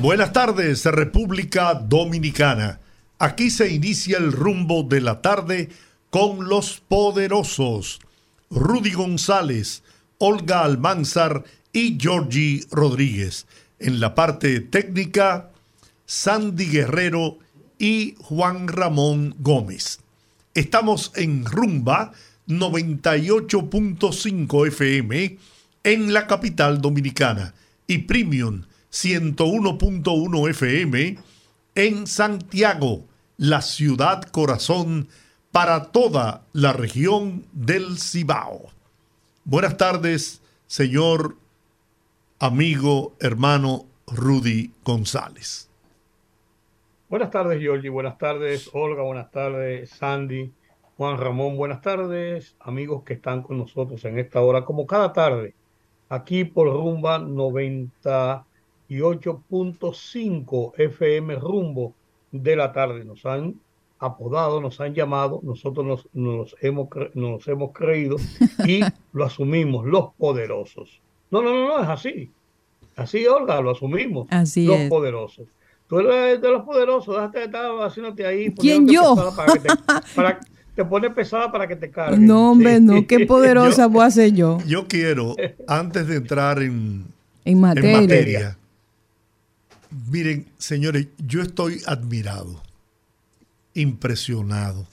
Buenas tardes, República Dominicana. Aquí se inicia el rumbo de la tarde con los poderosos Rudy González, Olga Almanzar y Georgie Rodríguez. En la parte técnica, Sandy Guerrero y Juan Ramón Gómez. Estamos en Rumba 98.5 FM en la capital dominicana y Premium 101.1 FM en Santiago, la ciudad corazón para toda la región del Cibao. Buenas tardes, señor amigo, hermano Rudy González. Buenas tardes, Giorgi. Buenas tardes, Olga. Buenas tardes, Sandy. Juan Ramón. Buenas tardes, amigos que están con nosotros en esta hora, como cada tarde, aquí por Rumba 98.5 FM Rumbo de la tarde. Nos han apodado, nos han llamado, nosotros nos, hemos, nos hemos creído y lo asumimos, los poderosos. No, no, no, no, es así. Así, Olga, lo asumimos. Así los poderosos. Tú eres de los poderosos, déjate de estar haciéndote ahí. ¿Quién yo? Para que te, para, te pone pesada para que te cargue. No, hombre, no, qué poderosa voy a ser yo. Yo quiero, antes de entrar en, en, materia. Miren, señores, yo estoy admirado, impresionado,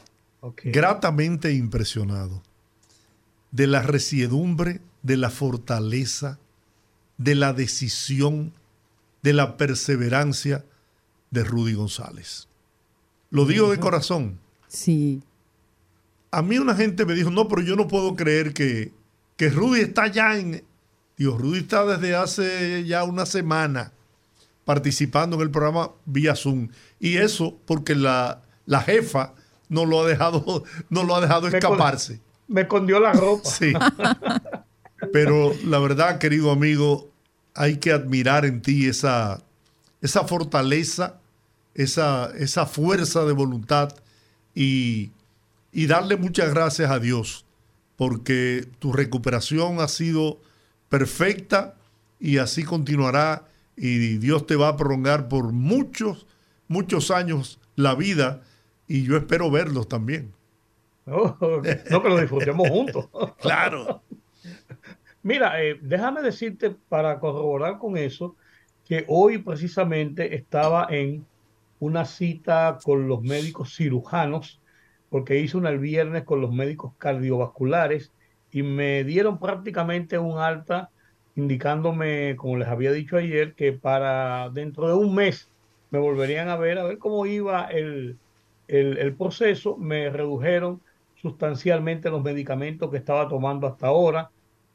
gratamente impresionado de la resiedumbre, de la fortaleza, de la decisión, de la perseverancia de Rudy González. Lo digo de corazón. Sí. A mí una gente me dijo, no, pero yo no puedo creer que, que Rudy está ya en... Dios, Rudy está desde hace ya una semana participando en el programa vía Zoom. Y eso porque la, la jefa no lo ha dejado, no lo ha dejado escaparse. Me escondió la ropa. Sí. Pero la verdad, querido amigo, hay que admirar en ti esa, esa fortaleza esa, esa fuerza de voluntad y, y darle muchas gracias a Dios porque tu recuperación ha sido perfecta y así continuará y Dios te va a prolongar por muchos, muchos años la vida y yo espero verlos también. no, que lo disfrutemos juntos. claro. Mira, eh, déjame decirte para corroborar con eso que hoy precisamente estaba en una cita con los médicos cirujanos, porque hice una el viernes con los médicos cardiovasculares y me dieron prácticamente un alta indicándome, como les había dicho ayer, que para dentro de un mes me volverían a ver, a ver cómo iba el, el, proceso. Me redujeron sustancialmente los medicamentos que estaba tomando hasta ahora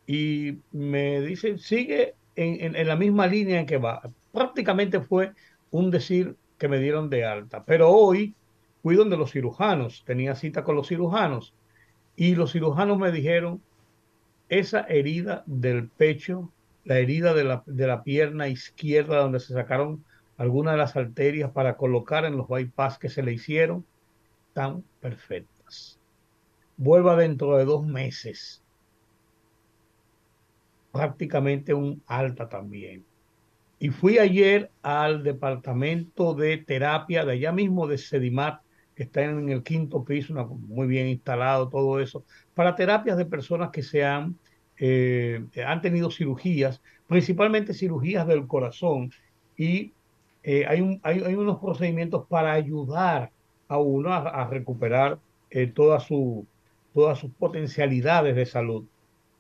y me dicen, sigue en, en, la misma línea en que va. Prácticamente fue un decir que me dieron de alta. Pero hoy fui donde los cirujanos, tenía cita con los cirujanos y los cirujanos me dijeron, esa herida del pecho, la herida de la, de la pierna izquierda donde se sacaron algunas de las arterias para colocar en los bypass que se le hicieron, están perfectas. Vuelva dentro de dos meses. Prácticamente un alta también. Y fui ayer al departamento de terapia de allá mismo de Sedimat, que está en el quinto piso, muy bien instalado todo eso, para terapias de personas que se han, eh, han tenido cirugías, principalmente cirugías del corazón, y eh, hay, unos procedimientos para ayudar a uno a, recuperar eh, toda su, todas sus potencialidades de salud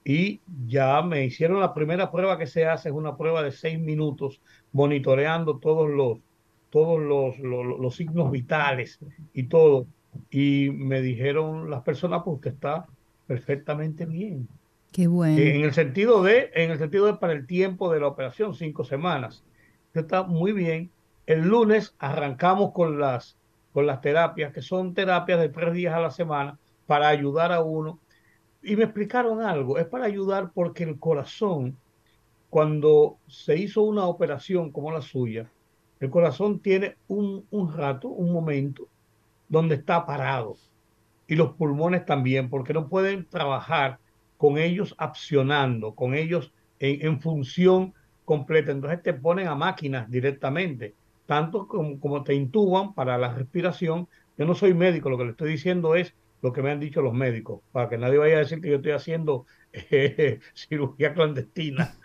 y ya me hicieron la primera prueba que se hace, es una prueba de seis minutos, monitoreando todos los, signos vitales y todo. Y me dijeron las personas, pues que está perfectamente bien. Qué bueno. En el sentido de, en el sentido de para el tiempo de la operación, cinco semanas. Está muy bien. el lunes arrancamos con las, con las terapias, que son terapias de tres días a la semana para ayudar a uno. Y me explicaron algo, es para ayudar porque el corazón, cuando se hizo una operación como la suya, el corazón tiene un, un rato, un momento, donde está parado. Y los pulmones también, porque no pueden trabajar con ellos accionando, con ellos en, en función completa. Entonces te ponen a máquinas directamente, tanto como, como, te intuban para la respiración. Yo no soy médico, lo que le estoy diciendo es lo que me han dicho los médicos, para que nadie vaya a decir que yo estoy haciendo eh, cirugía clandestina.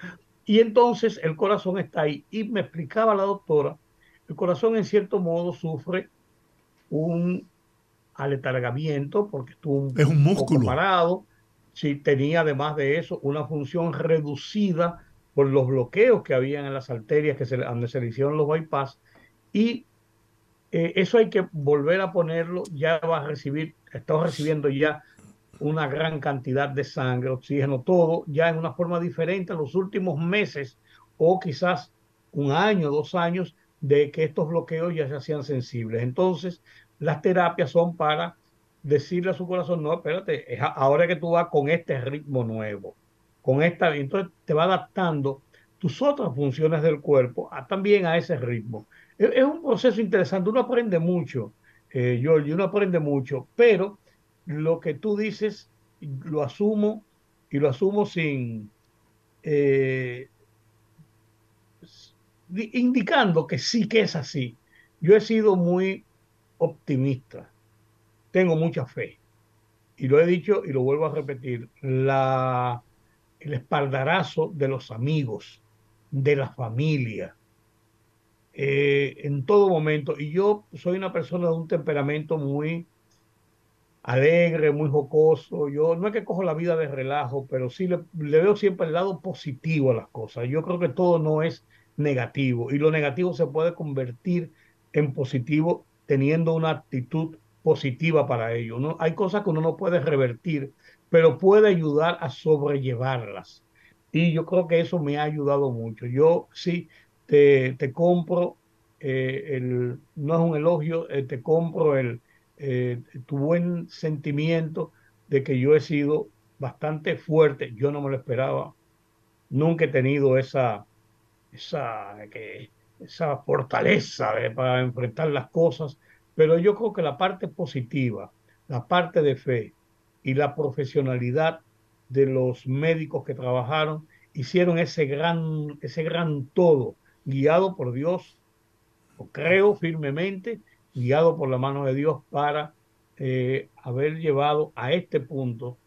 Y entonces el corazón está ahí. Y me explicaba la doctora, el corazón en cierto modo sufre un aletargamiento porque estuvo un, es un músculo poco parado. Si tenía además de eso una función reducida por los bloqueos que habían en las arterias que donde se le hicieron los bypass y eh, eso hay que volver a ponerlo, ya va a recibir, está recibiendo ya una gran cantidad de sangre, oxígeno, todo ya en una forma diferente en los últimos meses o quizás un año, dos años de que estos bloqueos ya se hacían sensibles. Entonces, las terapias son para decirle a su corazón, no, espérate, es ahora que tú vas con este ritmo nuevo, con esta, entonces te va adaptando tus otras funciones del cuerpo a, también a ese ritmo. Es, es, un proceso interesante, uno aprende mucho, eh, George, uno aprende mucho, pero lo que tú dices lo asumo y lo asumo sin, eh, indicando que sí que es así. Yo he sido muy optimista, tengo mucha fe. Y lo he dicho y lo vuelvo a repetir, la, el espaldarazo de los amigos, de la familia, eh, en todo momento. Y yo soy una persona de un temperamento muy alegre, muy jocoso. Yo no es que cojo la vida de relajo, pero sí le, le veo siempre el lado positivo a las cosas. Yo creo que todo no es negativo y lo negativo se puede convertir en positivo teniendo una actitud positiva para ello. ¿no? Hay cosas que uno no puede revertir, pero puede ayudar a sobrellevarlas. Y yo creo que eso me ha ayudado mucho. Yo sí te, te compro, eh, el, no es un elogio, eh, te compro el, eh, tu buen sentimiento de que yo he sido bastante fuerte. Yo no me lo esperaba. Nunca he tenido esa, esa, que, esa fortaleza para enfrentar las cosas, pero yo creo que la parte positiva, la parte de fe y la profesionalidad de los médicos que trabajaron hicieron ese gran, ese gran todo, guiado por Dios, creo firmemente, guiado por la mano de Dios para eh, haber llevado a este punto,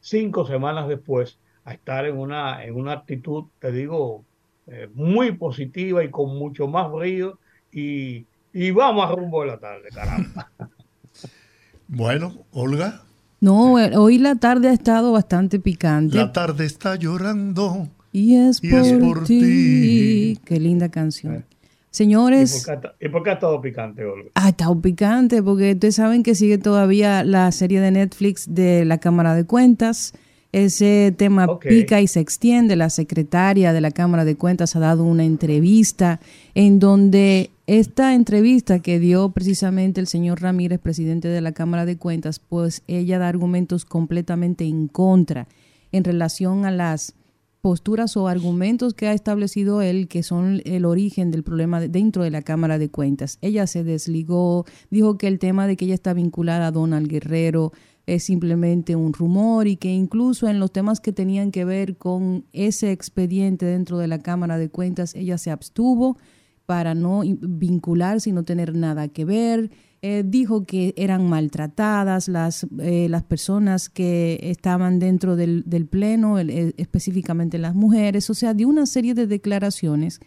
cinco semanas después, a estar en una, en una actitud, te digo, eh, muy positiva y con mucho más brillo y, y vamos a rumbo de la tarde, caramba. bueno, Olga. No, eh, hoy la tarde ha estado bastante picante. La tarde está llorando. Y es, y por, es por ti. Qué linda canción. Señores. ¿Y por, qué, ¿Y por, qué, ha estado picante, Olga? Ha estado picante porque ustedes saben que sigue todavía la serie de Netflix de la Cámara de Cuentas. Ese tema okay. pica y se extiende. La secretaria de la Cámara de Cuentas ha dado una entrevista en donde esta entrevista que dio precisamente el señor Ramírez, presidente de la Cámara de Cuentas, pues ella da argumentos completamente en contra en relación a las posturas o argumentos que ha establecido él que son el origen del problema dentro de la Cámara de Cuentas. Ella se desligó, dijo que el tema de que ella está vinculada a Donald Guerrero es simplemente un rumor y que incluso en los temas que tenían que ver con ese expediente dentro de la Cámara de Cuentas, ella se abstuvo para no vincularse y no tener nada que ver. Eh, dijo que eran maltratadas las, eh, las personas que estaban dentro del, del pleno, el, específicamente las mujeres, o sea, de una serie de declaraciones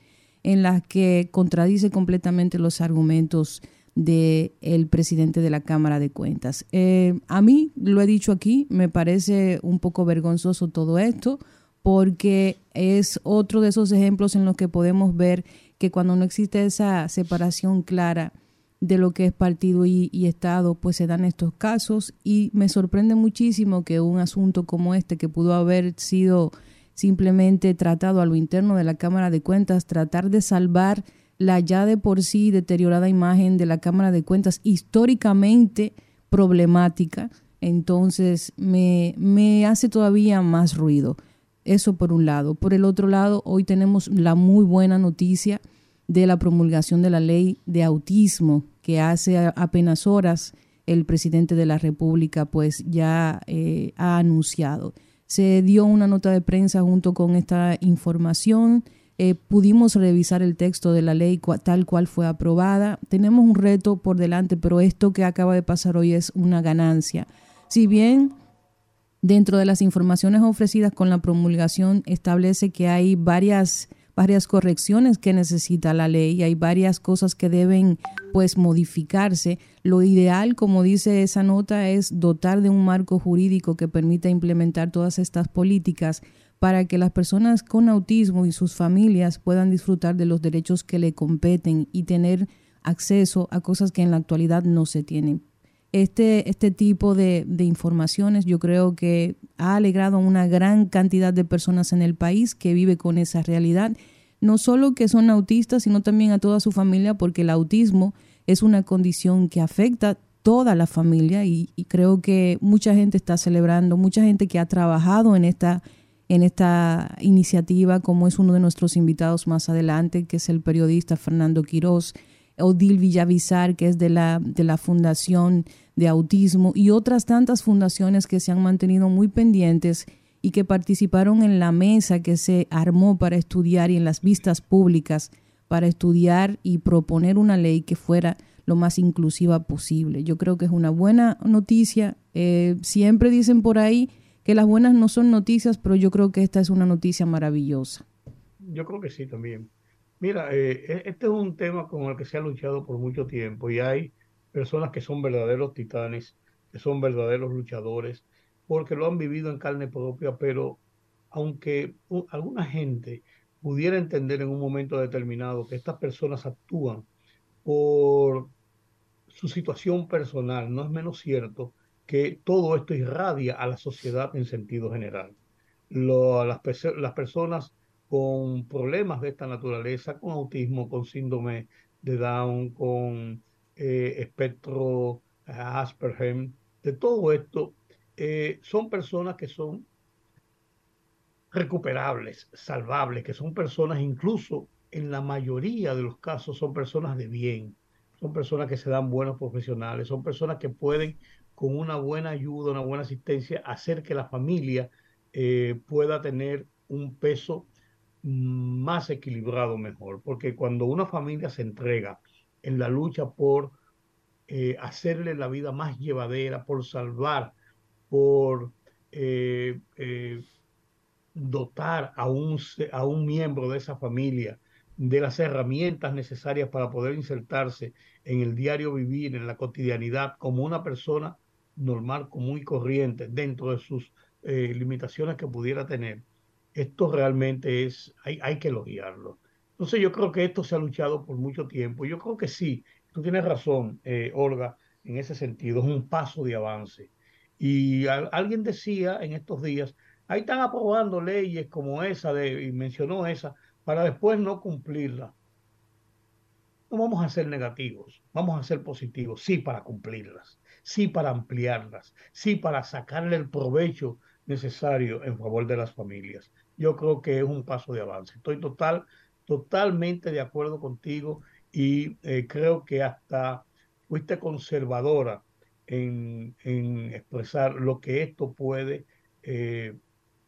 en las que contradice completamente los argumentos del el presidente de la Cámara de Cuentas. Eh, a mí, lo he dicho aquí, me parece un poco vergonzoso todo esto, porque es otro de esos ejemplos en los que podemos ver que cuando no existe esa separación clara de lo que es partido y, y, Estado, pues se dan estos casos y me sorprende muchísimo que un asunto como este, que pudo haber sido simplemente tratado a lo interno de la Cámara de Cuentas, tratar de salvar la ya de por sí deteriorada imagen de la Cámara de Cuentas históricamente problemática, entonces me, me hace todavía más ruido. Eso por un lado. Por el otro lado, hoy tenemos la muy buena noticia de la promulgación de la ley de autismo que hace apenas horas el presidente de la República pues ya eh, ha anunciado. Se dio una nota de prensa junto con esta información. Eh, pudimos revisar el texto de la ley tal cual fue aprobada. Tenemos un reto por delante, pero esto que acaba de pasar hoy es una ganancia. Si bien dentro de las informaciones ofrecidas con la promulgación establece que hay varias varias correcciones que necesita la ley, hay varias cosas que deben pues modificarse. Lo ideal, como dice esa nota, es dotar de un marco jurídico que permita implementar todas estas políticas para que las personas con autismo y sus familias puedan disfrutar de los derechos que le competen y tener acceso a cosas que en la actualidad no se tienen. Este, este tipo de, de, informaciones yo creo que ha alegrado a una gran cantidad de personas en el país que vive con esa realidad, no solo que son autistas, sino también a toda su familia, porque el autismo es una condición que afecta toda la familia y, creo que mucha gente está celebrando, mucha gente que ha trabajado en esta, en esta iniciativa, como es uno de nuestros invitados más adelante, que es el periodista Fernando Quirós, Odil Villavizar, que es de la, de la Fundación de Autismo, y otras tantas fundaciones que se han mantenido muy pendientes y que participaron en la mesa que se armó para estudiar y en las vistas públicas para estudiar y proponer una ley que fuera lo más inclusiva posible. Yo creo que es una buena noticia. Eh, siempre dicen por ahí que las buenas no son noticias, pero yo creo que esta es una noticia maravillosa. Yo creo que sí también. Mira, eh, e, este es un tema con el que se ha luchado por mucho tiempo y hay personas que son verdaderos titanes, que son verdaderos luchadores, porque lo han vivido en carne propia, pero aunque alguna gente pudiera entender en un momento determinado que estas personas actúan por su situación personal, no es menos cierto que todo esto irradia a la sociedad en sentido general. las, las personas con problemas de esta naturaleza, con autismo, con síndrome de Down, con eh, espectro eh, Asperger, de todo esto, eh, son personas que son recuperables, salvables, que son personas incluso en la mayoría de los casos son personas de bien, son personas que se dan buenos profesionales, son personas que pueden con una buena ayuda, una buena asistencia, hacer que la familia pueda tener un peso más equilibrado mejor, porque cuando una familia se entrega en la lucha por eh, hacerle la vida más llevadera, por salvar, por eh, eh, dotar a un, a un miembro de esa familia de las herramientas necesarias para poder insertarse en el diario vivir, en la cotidianidad, como una persona normal, común y corriente, dentro de sus limitaciones que pudiera tener, esto realmente es, hay, hay que elogiarlo. Entonces yo creo que esto se ha luchado por mucho tiempo. Yo creo que sí, tú tienes razón, eh, Olga, en ese sentido, es un paso de avance. Y alguien decía en estos días, ahí están aprobando leyes como esa, de, y mencionó esa, para después no cumplirla. No vamos a ser negativos, vamos a ser positivos, sí para cumplirlas, sí para ampliarlas, sí para sacarle el provecho necesario en favor de las familias yo creo que es un paso de avance. Estoy total, totalmente de acuerdo contigo y eh, creo que hasta fuiste conservadora en, expresar lo que esto puede eh,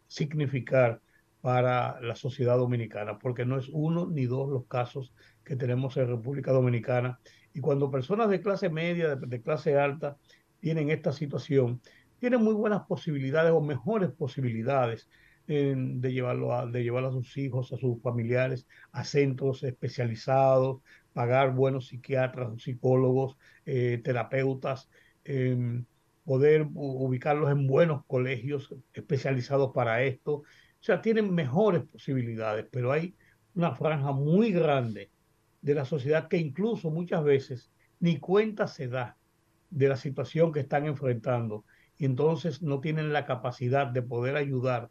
significar para la sociedad dominicana, porque no es uno ni dos los casos que tenemos en República Dominicana. Y cuando personas de clase media, de clase alta, tienen esta situación, tienen muy buenas posibilidades o mejores posibilidades de, llevarlo a, de llevar a sus hijos, a sus familiares a centros especializados, pagar buenos psiquiatras, psicólogos, eh, terapeutas, em, poder ubicarlos en buenos colegios especializados para esto. O sea, tienen mejores posibilidades, pero hay una franja muy grande de la sociedad que incluso muchas veces ni cuenta se da de la situación que están enfrentando y entonces no tienen la capacidad de poder ayudar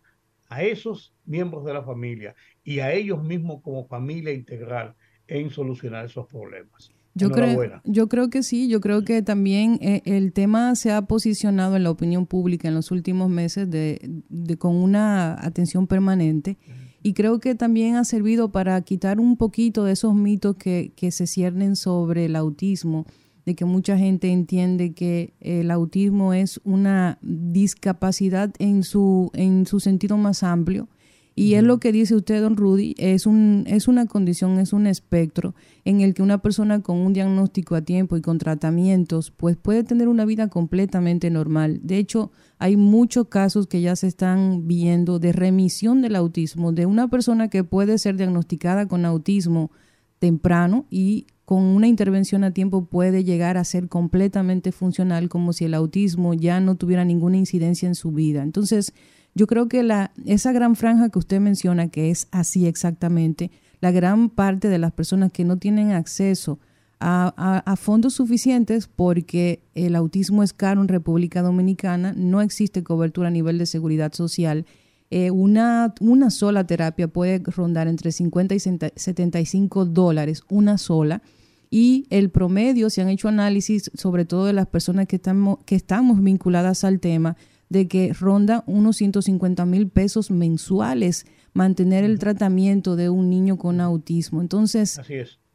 a esos miembros de la familia y a ellos mismos como familia integral en solucionar esos problemas. Yo creo, yo creo que sí, yo creo que también eh, el tema se ha posicionado en la opinión pública en los últimos meses de, con una atención permanente y creo que también ha servido para quitar un poquito de esos mitos que, que se ciernen sobre el autismo, de que mucha gente entiende que el autismo es una discapacidad en su, en su sentido más amplio y es lo que dice usted, don Rudy, es, un, es una condición, es un espectro en el que una persona con un diagnóstico a tiempo y con tratamientos, pues puede tener una vida completamente normal. De hecho, hay muchos casos que ya se están viendo de remisión del autismo, de una persona que puede ser diagnosticada con autismo temprano y con una intervención a tiempo puede llegar a ser completamente funcional como si el autismo ya no tuviera ninguna incidencia en su vida. Entonces, yo creo que la, esa gran franja que usted menciona, que es así exactamente, la gran parte de las personas que no tienen acceso a, fondos suficientes porque el autismo es caro en República Dominicana, no existe cobertura a nivel de seguridad social. Eh, una, una sola terapia puede rondar entre 50 y 75 dólares, una sola. Y el promedio, se han hecho análisis, sobre todo de las personas que estamos, que estamos vinculadas al tema, de que ronda unos 150 mil pesos mensuales mantener el tratamiento de un niño con autismo. Entonces,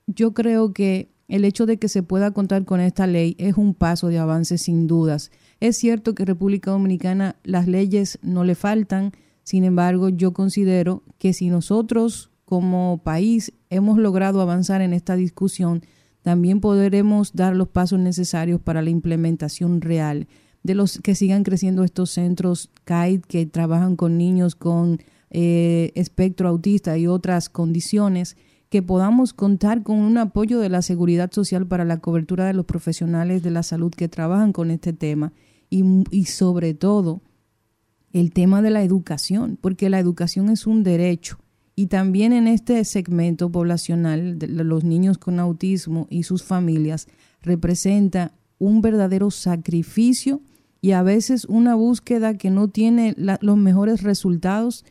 yo creo que el hecho de que se pueda contar con esta ley es un paso de avance sin dudas. Es cierto que República Dominicana las leyes no le faltan, sin embargo, yo considero que si nosotros como país hemos logrado avanzar en esta discusión, también podremos dar los pasos necesarios para la implementación real de los que sigan creciendo estos centros CAID que trabajan con niños con eh, espectro autista y otras condiciones, que podamos contar con un apoyo de la seguridad social para la cobertura de los profesionales de la salud que trabajan con este tema y, y sobre todo el tema de la educación, porque la educación es un derecho. Y también en este segmento poblacional de los niños con autismo y sus familias representa un verdadero sacrificio y a veces una búsqueda que no tiene los mejores resultados,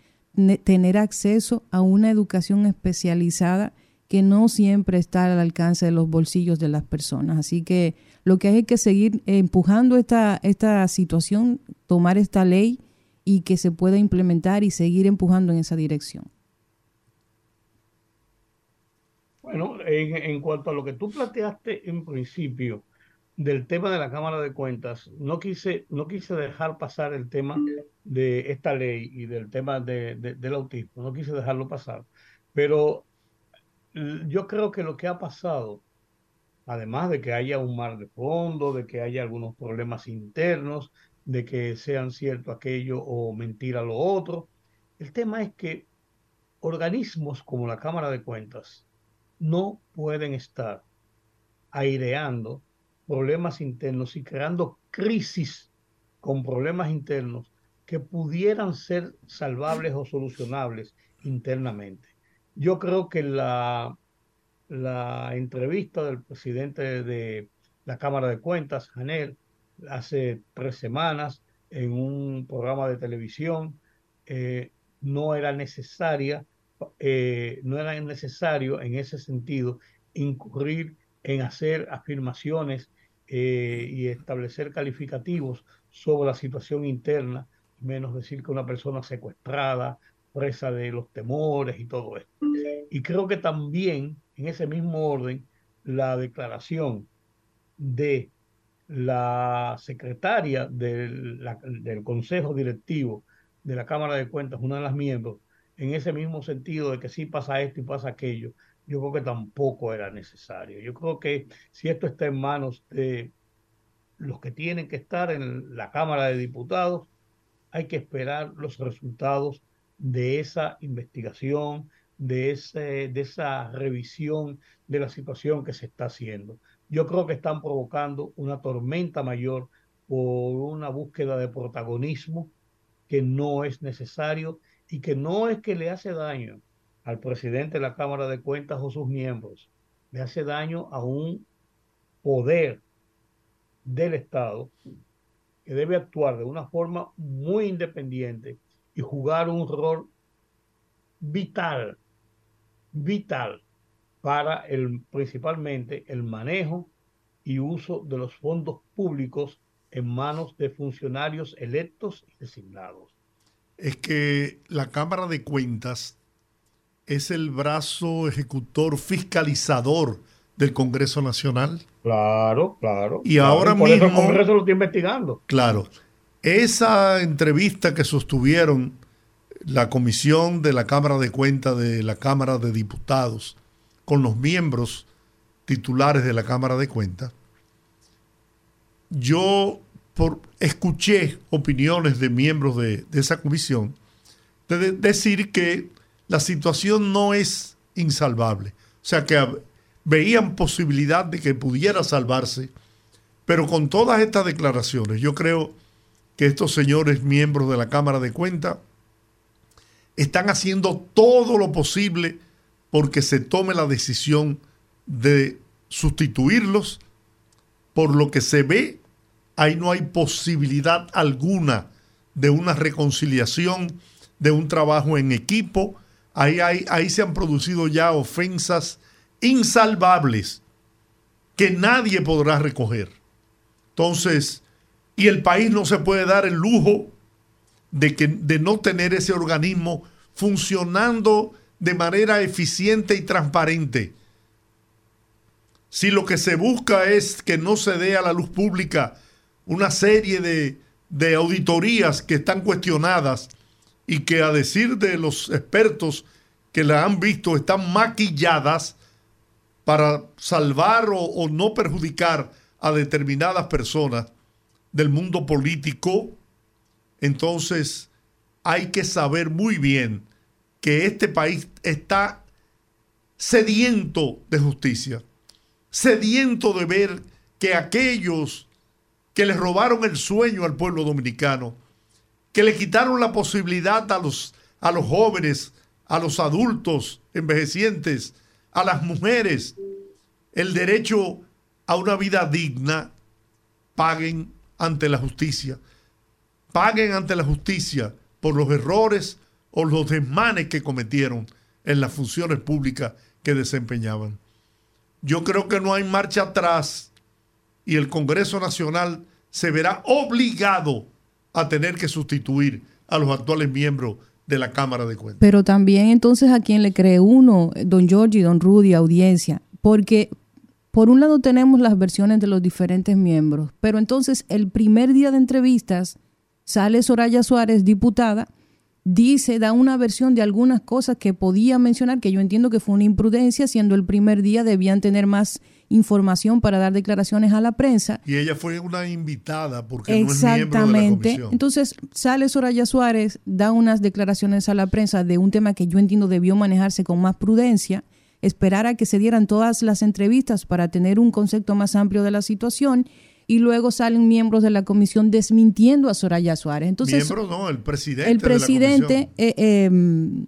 tener acceso a una educación especializada que no siempre está al alcance de los bolsillos de las personas. Así que lo que hay es que seguir empujando esta, esta situación, tomar esta ley y que se pueda implementar y seguir empujando en esa dirección. Bueno, en, en cuanto a lo que tú planteaste en principio, del tema de la Cámara de Cuentas, no quise, no quise dejar pasar el tema de esta ley y del tema de, del autismo, no quise dejarlo pasar. Pero yo creo que lo que ha pasado, además de que haya un mar de fondo, de que haya algunos problemas internos, de que sean cierto aquello o mentira lo otro, el tema es que organismos como la Cámara de Cuentas no pueden estar aireando problemas internos y creando crisis con problemas internos que pudieran ser salvables o solucionables internamente. Yo creo que la, la entrevista del presidente de la Cámara de Cuentas, Janel, hace tres semanas en un programa de televisión, eh, no era necesaria, eh, no era necesario en ese sentido incurrir en hacer afirmaciones eh, y establecer calificativos sobre la situación interna, menos decir que una persona secuestrada, presa de los temores y todo esto. Y creo que también, en ese mismo orden, la declaración de la secretaria del, del Consejo Directivo de la Cámara de Cuentas, una de las miembros, en ese mismo sentido de que sí pasa esto y pasa aquello, yo creo que tampoco era necesario. Yo creo que si esto está en manos de los que tienen que estar en la Cámara de Diputados, hay que esperar los resultados de esa investigación, de, ese, de esa revisión de la situación que se está haciendo. Yo creo que están provocando una tormenta mayor por una búsqueda de protagonismo que no es necesario y que no es que le hace daño al presidente de la Cámara de Cuentas o sus miembros, le hace daño a un poder del Estado que debe actuar de una forma muy independiente y jugar un rol vital, vital para el, principalmente el manejo y uso de los fondos públicos en manos de funcionarios electos y designados. Es que la Cámara de Cuentas es el brazo ejecutor fiscalizador del Congreso Nacional. Claro, claro. Y ahora mismo. el Congreso lo está investigando. Claro. Esa entrevista que sostuvieron la comisión de la Cámara de Cuentas de la Cámara de Diputados con los miembros titulares de la Cámara de Cuentas, yo por, escuché opiniones de miembros de, esa comisión de, decir que la situación no es insalvable. O sea, que veían posibilidad de que pudiera salvarse, pero con todas estas declaraciones, yo creo que estos señores miembros de la Cámara de Cuentas están haciendo todo lo posible porque se tome la decisión de sustituirlos. Por lo que se ve, ahí no hay posibilidad alguna de una reconciliación, de un trabajo en equipo. Ahí, ahí se han producido ya ofensas insalvables que nadie podrá recoger. Entonces, y el país no se puede dar el lujo de, que, de no tener ese organismo funcionando de manera eficiente y transparente. Si lo que se busca es que no se dé a la luz pública una serie de, de auditorías que están cuestionadas y que a decir de los expertos que la han visto están maquilladas para salvar o, o no perjudicar a determinadas personas del mundo político, entonces hay que saber muy bien que este país está sediento de justicia, sediento de ver que aquellos que le robaron el sueño al pueblo dominicano, que le quitaron la posibilidad a los, a los jóvenes, a los adultos envejecientes, a las mujeres, el derecho a una vida digna, paguen ante la justicia. Paguen ante la justicia por los errores o los desmanes que cometieron en las funciones públicas que desempeñaban. Yo creo que no hay marcha atrás y el Congreso Nacional se verá obligado a tener que sustituir a los actuales miembros de la Cámara de Cuentas. Pero también entonces a quién le cree uno, don Giorgi, don Rudy, audiencia, porque por un lado tenemos las versiones de los diferentes miembros, pero entonces el primer día de entrevistas sale Soraya Suárez, diputada, dice, da una versión de algunas cosas que podía mencionar, que yo entiendo que fue una imprudencia, siendo el primer día debían tener más información para dar declaraciones a la prensa. Y ella fue una invitada porque Exactamente. no es miembro de la Entonces sale Soraya Suárez, da unas declaraciones a la prensa de un tema que yo entiendo debió manejarse con más prudencia, esperar a que se dieran todas las entrevistas para tener un concepto más amplio de la situación y luego salen miembros de la comisión desmintiendo a Soraya Suárez. Entonces, Miembro no, el presidente. El presidente, eh, em,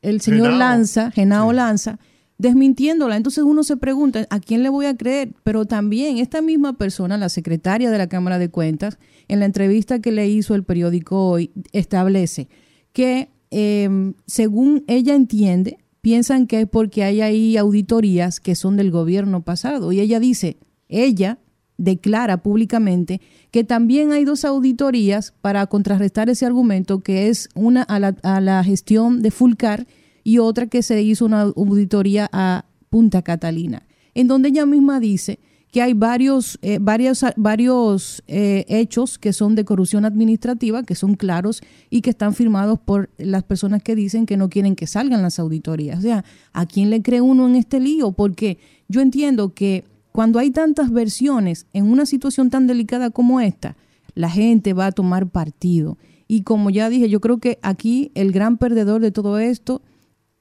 el señor Lanza, Genao Lanza, desmintiéndola. Entonces uno se pregunta, ¿a quién le voy a creer? Pero también esta misma persona, la secretaria de la Cámara de Cuentas, en la entrevista que le hizo el periódico hoy, establece que em, según ella entiende, piensan que es porque hay ahí auditorías que son del gobierno pasado. Y ella dice, ella declara públicamente que también hay dos auditorías para contrarrestar ese argumento, que es una a la, gestión de Fulcar y otra que se hizo una auditoría a Punta Catalina, en donde ella misma dice que hay varios, eh, varios, varios eh, hechos que son de corrupción administrativa, que son claros y que están firmados por las personas que dicen que no quieren que salgan las auditorías. O sea, ¿a quién le cree uno en este lío? Porque yo entiendo que cuando hay tantas versiones en una situación tan delicada como esta, la gente va a tomar partido. Y como ya dije, yo creo que aquí el gran perdedor de todo esto,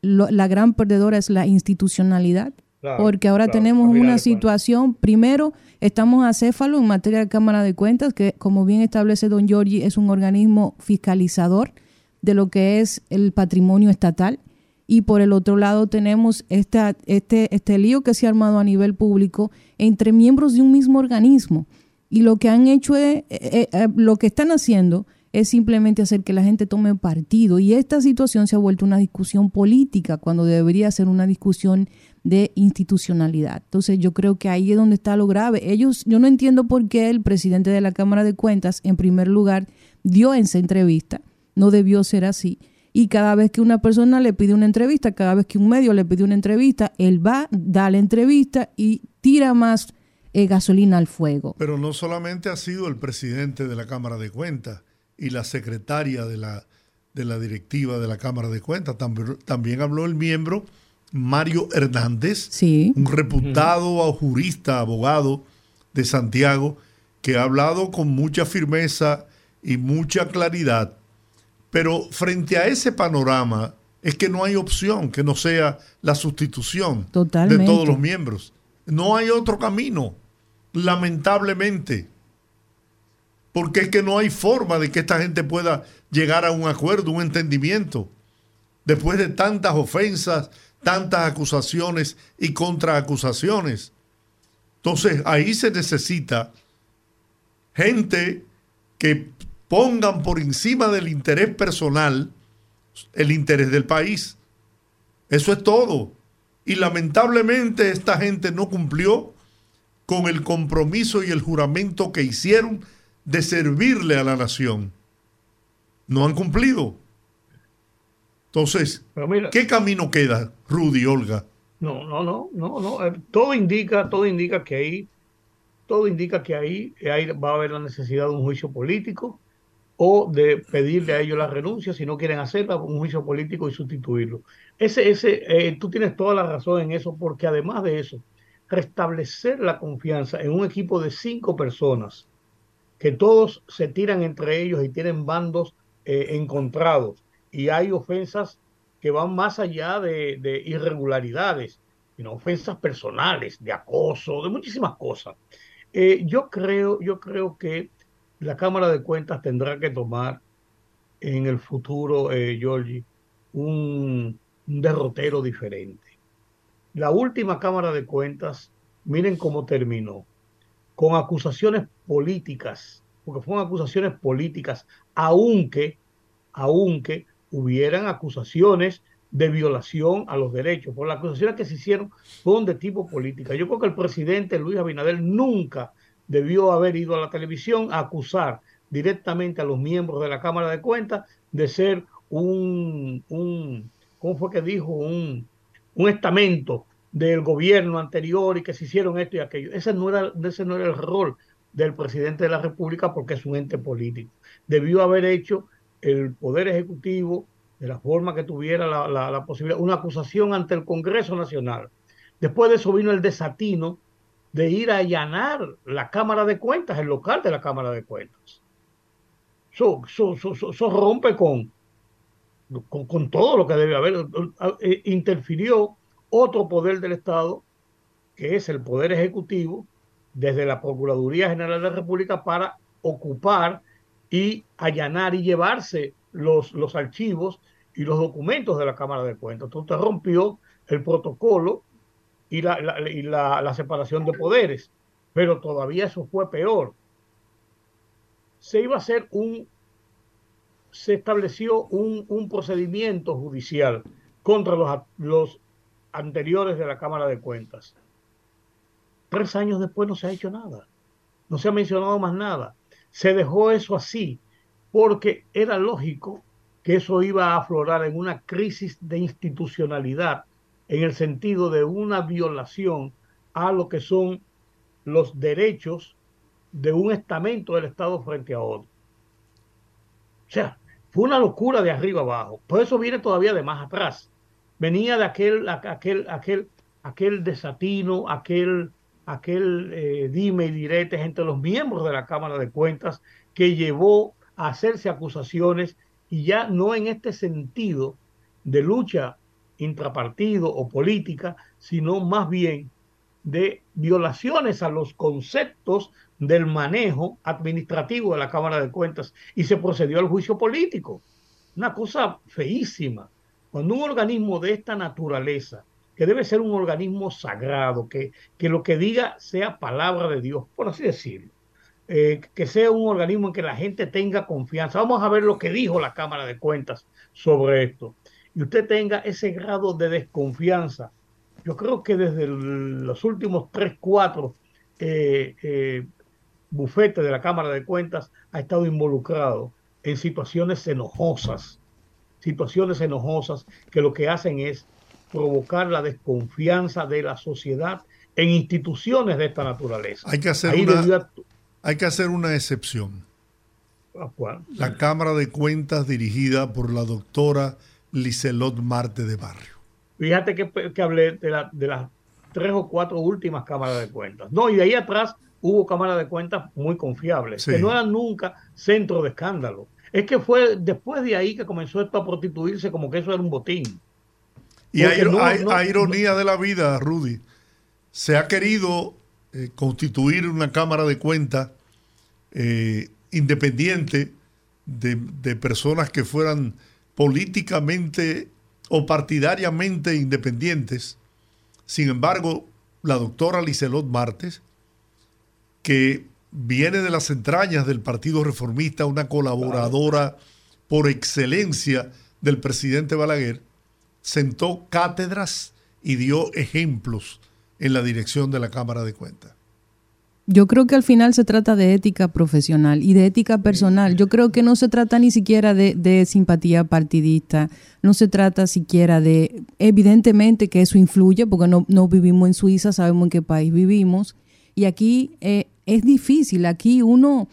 la gran perdedora es la institucionalidad, porque ahora tenemos una situación, primero, estamos acéfalo en materia de Cámara de Cuentas, que como bien establece don Giorgi, es un organismo fiscalizador de lo que es el patrimonio estatal y por el otro lado tenemos este, este, este lío que se ha armado a nivel público entre miembros de un mismo organismo. Y lo que han hecho es, eh, eh, eh, lo que están haciendo es simplemente hacer que la gente tome partido. Y esta situación se ha vuelto una discusión política cuando debería ser una discusión de institucionalidad. Entonces yo creo que ahí es donde está lo grave. Ellos, yo no entiendo por qué el presidente de la Cámara de Cuentas, en primer lugar, dio esa entrevista. No debió ser así. Y cada vez que una persona le pide una entrevista, cada vez que un medio le pide una entrevista, él va, da la entrevista y tira más eh, gasolina al fuego. Pero no solamente ha sido el presidente de la Cámara de Cuentas y la secretaria de la, de la directiva de la Cámara de Cuentas, también, también habló el miembro Mario Hernández, un reputado jurista, abogado de Santiago, que ha hablado con mucha firmeza y mucha claridad. Pero frente a ese panorama es que no hay opción que no sea la sustitución de todos los miembros. No hay otro camino, lamentablemente. Porque es que no hay forma de que esta gente pueda llegar a un acuerdo, un entendimiento. Después de tantas ofensas, tantas acusaciones y contraacusaciones. Entonces ahí se necesita gente que pongan por encima del interés personal el interés del país. Eso es todo. Y lamentablemente esta gente no cumplió con el compromiso y el juramento que hicieron de servirle a la nación. No han cumplido. Entonces, ¿qué camino queda, Rudy, Olga? No, no, no, no, no. Eh, todo indica, todo indica que ahí, todo indica que ahí, ahí va a haber la necesidad de un juicio político o de pedirle a ellos la renuncia si no quieren hacerla, un juicio político y sustituirlo. Ese, ese, eh, tú tienes toda la razón en eso, porque además de eso, restablecer la confianza en un equipo de cinco personas, que todos se tiran entre ellos y tienen bandos eh, encontrados, y hay ofensas que van más allá de, irregularidades, sino ofensas personales, de acoso, de muchísimas cosas. Eh, yo, creo, yo creo que la Cámara de Cuentas tendrá que tomar en el futuro, eh, Giorgi, un, derrotero diferente. La última Cámara de Cuentas, miren cómo terminó, con acusaciones políticas, porque fueron acusaciones políticas, aunque, hubieran acusaciones de violación a los derechos. Por las acusaciones que se hicieron fueron de tipo política. Yo creo que el presidente Luis Abinader nunca debió haber ido a la televisión a acusar directamente a los miembros de la Cámara de Cuentas de ser un, ¿cómo fue que dijo? Un, un estamento del gobierno anterior y que se hicieron esto y aquello. Ese no, era, ese no era el rol del presidente de la República porque es un ente político. Debió haber hecho el Poder Ejecutivo, de la forma que tuviera la, posibilidad, una acusación ante el Congreso Nacional. Después de eso vino el desatino de ir a allanar la Cámara de Cuentas, el local de la Cámara de Cuentas. Eso, rompe con, con, todo lo que debe haber. Eh, interfirió otro poder del Estado, que es el Poder Ejecutivo, desde la Procuraduría General de la República para ocupar y allanar y llevarse los, los archivos y los documentos de la Cámara de Cuentas. Entonces rompió el protocolo y la, y la, separación de poderes, pero todavía eso fue peor. Se iba a hacer un, se estableció un, un procedimiento judicial contra los, los anteriores de la Cámara de Cuentas. Tres años después no se ha hecho nada, no se ha mencionado más nada se dejó eso así porque era lógico que eso iba a aflorar en una crisis de institucionalidad, en el sentido de una violación a lo que son los derechos de un estamento del Estado frente a otro. O sea, fue una locura de arriba abajo. Por eso viene todavía de más atrás. Venía de aquel, aquel, aquel, aquel desatino, aquel aquel eh, dime y diretes entre los miembros de la Cámara de Cuentas que llevó a hacerse acusaciones y ya no en este sentido de lucha intrapartido o política, sino más bien de violaciones a los conceptos del manejo administrativo de la Cámara de Cuentas y se procedió al juicio político. Una cosa feísima. Cuando un organismo de esta naturaleza que debe ser un organismo sagrado, que, que lo que diga sea palabra de Dios, por así decirlo. Eh, que sea un organismo en que la gente tenga confianza. Vamos a ver lo que dijo la Cámara de Cuentas sobre esto. Y usted tenga ese grado de desconfianza yo creo que desde los últimos tres, cuatro eh, eh, bufetes de la Cámara de Cuentas ha estado involucrado en situaciones enojosas, situaciones enojosas que lo que hacen es provocar la desconfianza de la sociedad en instituciones de esta naturaleza. Hay que hacer, una, hay que hacer una excepción. La Cámara de Cuentas dirigida por la doctora Licelot Marte de Barrio. Fíjate que, hablé de, de las tres o cuatro últimas cámaras de cuentas. No, y de ahí atrás hubo cámaras de cuentas muy confiables, que no eran nunca centro de escándalo. Es que fue después de ahí que comenzó esto a prostituirse como que eso era un botín. Y hay, ironía de la vida, Rudy. Se ha querido eh, constituir una cámara de cuentas eh, independiente de, personas que fueran políticamente o partidariamente independientes. Sin embargo, la doctora Licelot Martes, que viene de las entrañas del Partido Reformista, una colaboradora por excelencia del presidente Balaguer, sentó cátedras y dio ejemplos en la dirección de la Cámara de Cuentas. Yo creo que al final se trata de ética profesional y de ética personal. Yo creo que no se trata ni siquiera de, simpatía partidista, no se trata siquiera de, evidentemente que eso influye, porque no, no vivimos en Suiza, sabemos en qué país vivimos, y aquí eh, es difícil, aquí uno,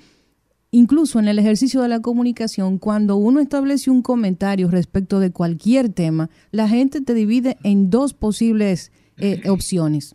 incluso en el ejercicio de la comunicación, cuando uno establece un comentario respecto de cualquier tema, la gente te divide en dos posibles eh, opciones,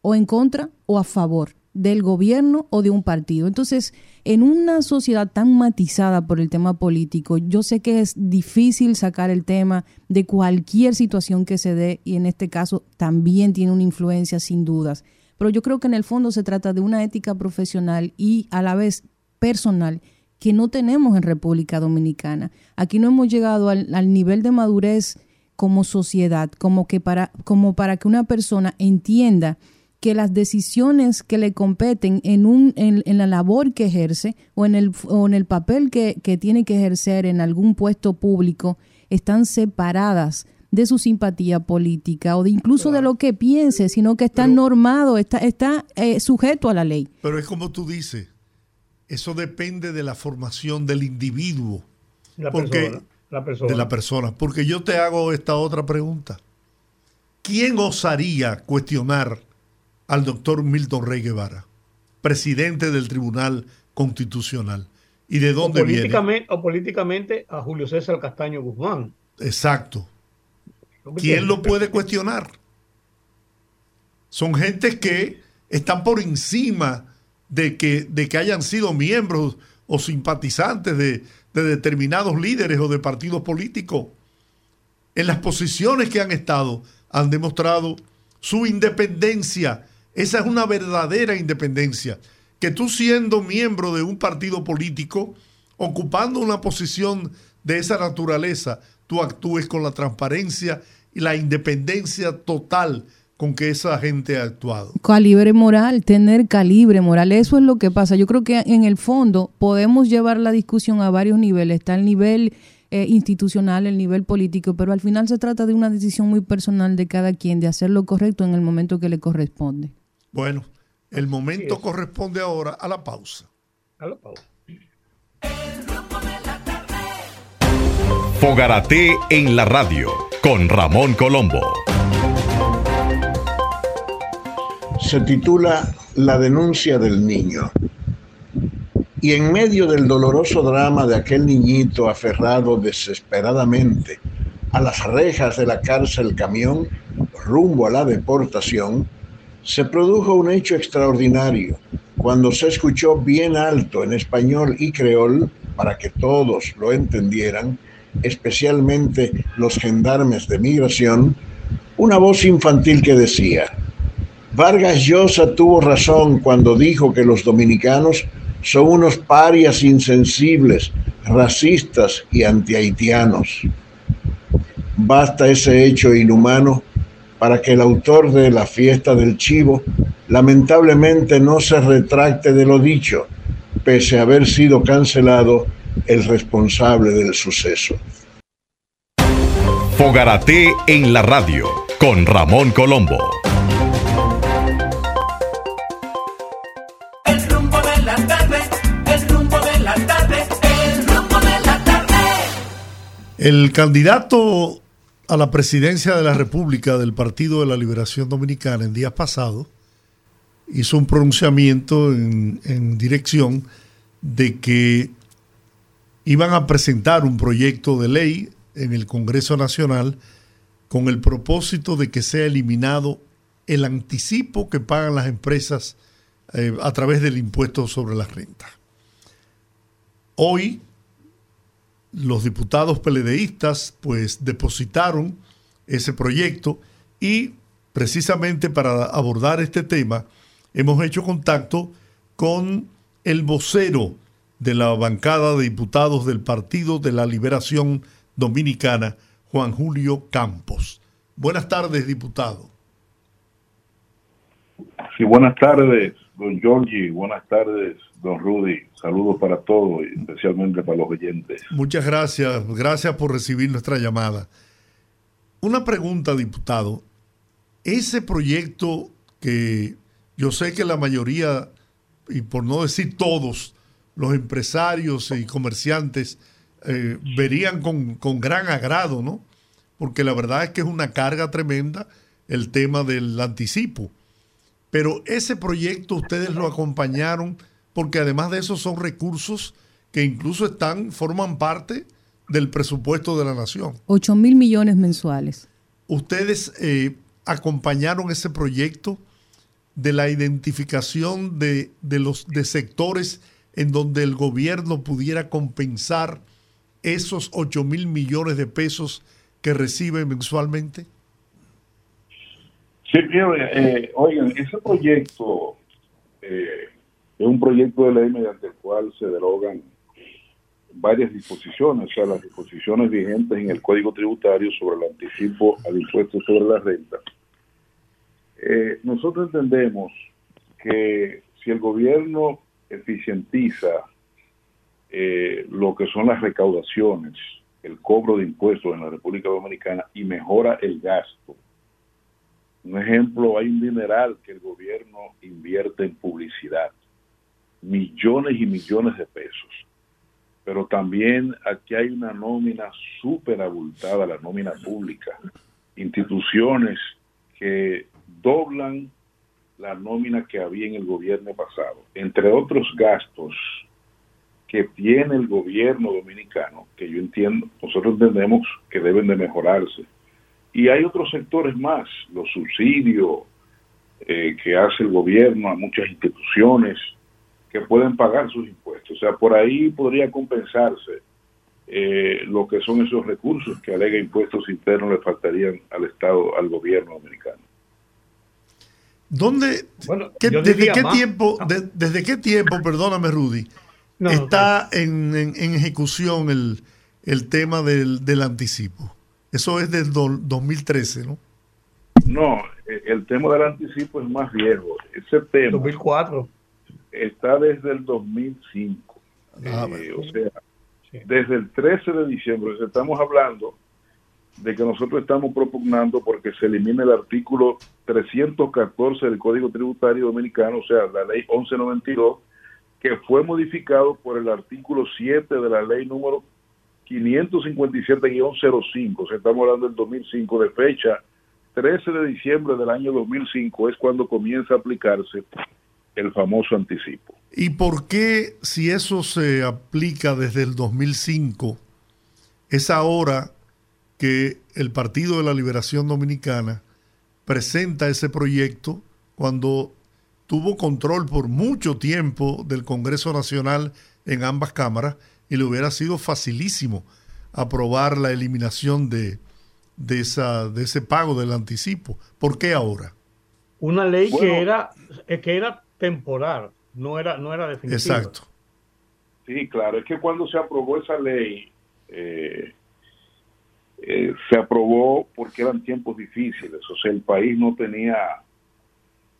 o en contra o a favor del gobierno o de un partido. Entonces, en una sociedad tan matizada por el tema político, yo sé que es difícil sacar el tema de cualquier situación que se dé y en este caso también tiene una influencia sin dudas. Pero yo creo que en el fondo se trata de una ética profesional y a la vez personal que no tenemos en República Dominicana. Aquí no hemos llegado al, nivel de madurez como sociedad, como que para, como para que una persona entienda que las decisiones que le competen en, un, en, la labor que ejerce o en el, o en el papel que, tiene que ejercer en algún puesto público están separadas de su simpatía política o de incluso de lo que piense, sino que está normado, está, está eh, sujeto a la ley. Pero es como tú dices, eso depende de la formación del individuo. La porque, la persona. De la persona. Porque yo te hago esta otra pregunta. ¿Quién osaría cuestionar al doctor Milton Rey Guevara, presidente del Tribunal Constitucional. ¿Y de dónde o viene? O políticamente a Julio César Castaño Guzmán. Exacto. ¿Quién lo puede cuestionar? Son gente que están por encima de que, de que hayan sido miembros o simpatizantes de, de determinados líderes o de partidos políticos. En las posiciones que han estado han demostrado su independencia esa es una verdadera independencia. Que tú siendo miembro de un partido político, ocupando una posición de esa naturaleza, tú actúes con la transparencia y la independencia total con que esa gente ha actuado. Calibre moral, tener calibre moral, eso es lo que pasa. Yo creo que en el fondo podemos llevar la discusión a varios niveles. Está el nivel eh, institucional, el nivel político, pero al final se trata de una decisión muy personal de cada quien, de hacer lo correcto en el momento que le corresponde. Bueno, el momento corresponde ahora a la pausa. A la pausa. Fogarate en la radio con Ramón Colombo. Se titula La denuncia del niño. Y en medio del doloroso drama de aquel niñito aferrado desesperadamente a las rejas de la cárcel camión rumbo a la deportación, se produjo un hecho extraordinario cuando se escuchó bien alto en español y creol para que todos lo entendieran, especialmente los gendarmes de migración, una voz infantil que decía, Vargas Llosa tuvo razón cuando dijo que los dominicanos son unos parias insensibles, racistas y antihaitianos. Basta ese hecho inhumano para que el autor de la fiesta del chivo lamentablemente no se retracte de lo dicho, pese a haber sido cancelado el responsable del suceso. Fogarate en la radio con Ramón Colombo. El rumbo de la tarde, el rumbo de la tarde, el rumbo de la tarde. El candidato a la presidencia de la República del Partido de la Liberación Dominicana en días pasados hizo un pronunciamiento en, dirección de que iban a presentar un proyecto de ley en el Congreso Nacional con el propósito de que sea eliminado el anticipo que pagan las empresas eh, a través del impuesto sobre la renta. Hoy los diputados peledeístas pues depositaron ese proyecto y precisamente para abordar este tema hemos hecho contacto con el vocero de la bancada de diputados del Partido de la Liberación Dominicana, Juan Julio Campos. Buenas tardes, diputado. Sí, buenas tardes, don Giorgi. Buenas tardes, don Rudy. Saludos para todos y especialmente para los oyentes. Muchas gracias. Gracias por recibir nuestra llamada. Una pregunta, diputado. Ese proyecto que yo sé que la mayoría, y por no decir todos, los empresarios y comerciantes eh, verían con, con, gran agrado, ¿no? Porque la verdad es que es una carga tremenda el tema del anticipo. Pero ese proyecto ustedes lo acompañaron porque además de eso son recursos que incluso están, forman parte del presupuesto de la nación. 8 mil millones mensuales. Ustedes eh, acompañaron ese proyecto de la identificación de, de, los de sectores en donde el gobierno pudiera compensar esos 8 mil millones de pesos que recibe mensualmente? Sí, eh, oigan, ese proyecto eh, es un proyecto de ley mediante el cual se derogan varias disposiciones, o sea, las disposiciones vigentes en el Código Tributario sobre el anticipo al impuesto sobre la renta. Eh, nosotros entendemos que si el gobierno eficientiza eh, lo que son las recaudaciones, el cobro de impuestos en la República Dominicana y mejora el gasto. Un ejemplo, hay un dineral que el gobierno invierte en publicidad, millones y millones de pesos. Pero también aquí hay una nómina súper abultada, la nómina pública. Instituciones que doblan la nómina que había en el gobierno pasado, entre otros gastos que tiene el gobierno dominicano, que yo entiendo, nosotros entendemos que deben de mejorarse. Y hay otros sectores más, los subsidios eh, que hace el gobierno a muchas instituciones que pueden pagar sus impuestos. O sea, por ahí podría compensarse eh, lo que son esos recursos que alega impuestos internos le faltarían al Estado, al gobierno dominicano. ¿Dónde, desde, qué tiempo, ¿Desde qué tiempo, perdóname Rudy, está en, ejecución el, tema del, del, anticipo? Eso es del 2013, ¿no? No, e, el tema del anticipo es más viejo. Ese tema 2004. Está desde el 2005. Ah, eh, o sea, desde el 13 de diciembre, estamos hablando de que nosotros estamos propugnando porque se elimine el artículo 314 del Código Tributario Dominicano, o sea, la ley 1192, que fue modificado por el artículo 7 de la ley número 557-05, o sea, estamos hablando del 2005, de fecha 13 de diciembre del año 2005 es cuando comienza a aplicarse el famoso anticipo. ¿Y por qué si eso se aplica desde el 2005, es ahora que el Partido de la Liberación Dominicana presenta ese proyecto cuando tuvo control por mucho tiempo del Congreso Nacional en ambas cámaras y le hubiera sido facilísimo aprobar la eliminación de, de, esa, de ese pago del anticipo. ¿Por qué ahora? Una ley que, era, eh, que era temporal, no era, no era definitiva. Exacto. Sí, claro, es que cuando se aprobó esa ley, eh, eh, se aprobó porque eran tiempos difíciles, o sea, el país no tenía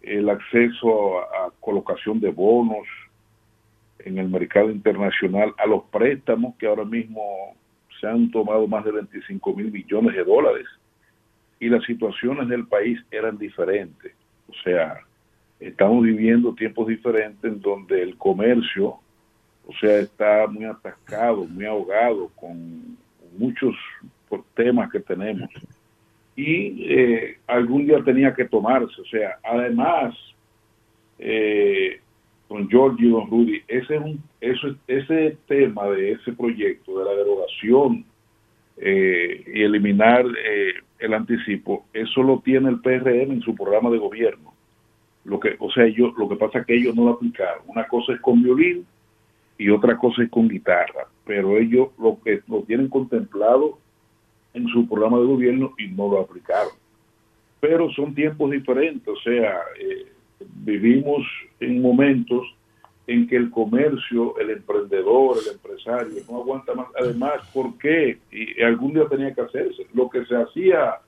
el acceso a, colocación de bonos en el mercado internacional, a los préstamos que ahora mismo se han tomado más de 25 mil millones de dólares y las situaciones del país eran diferentes. O sea, estamos viviendo tiempos diferentes en donde el comercio, o sea, está muy atascado, muy ahogado con muchos temas que tenemos. Y eh, algún día tenía que tomarse. O sea, además, eh, con George y don Rudy, ese, es un, eso, ese tema de ese proyecto, de la derogación eh, y eliminar el anticipo, eso lo tiene el PRM en su programa de gobierno. Lo que, o sea, yo, lo que pasa es que ellos no lo aplicaron. Una cosa es con violín y otra cosa es con guitarra, pero ellos lo que lo tienen contemplado en su programa de gobierno y no lo aplicaron. Pero son tiempos diferentes, o sea, eh, vivimos en momentos en que el comercio, el emprendedor, el empresario no aguanta más. Además, ¿por qué? Y algún día tenía que hacerse. Lo que se hacía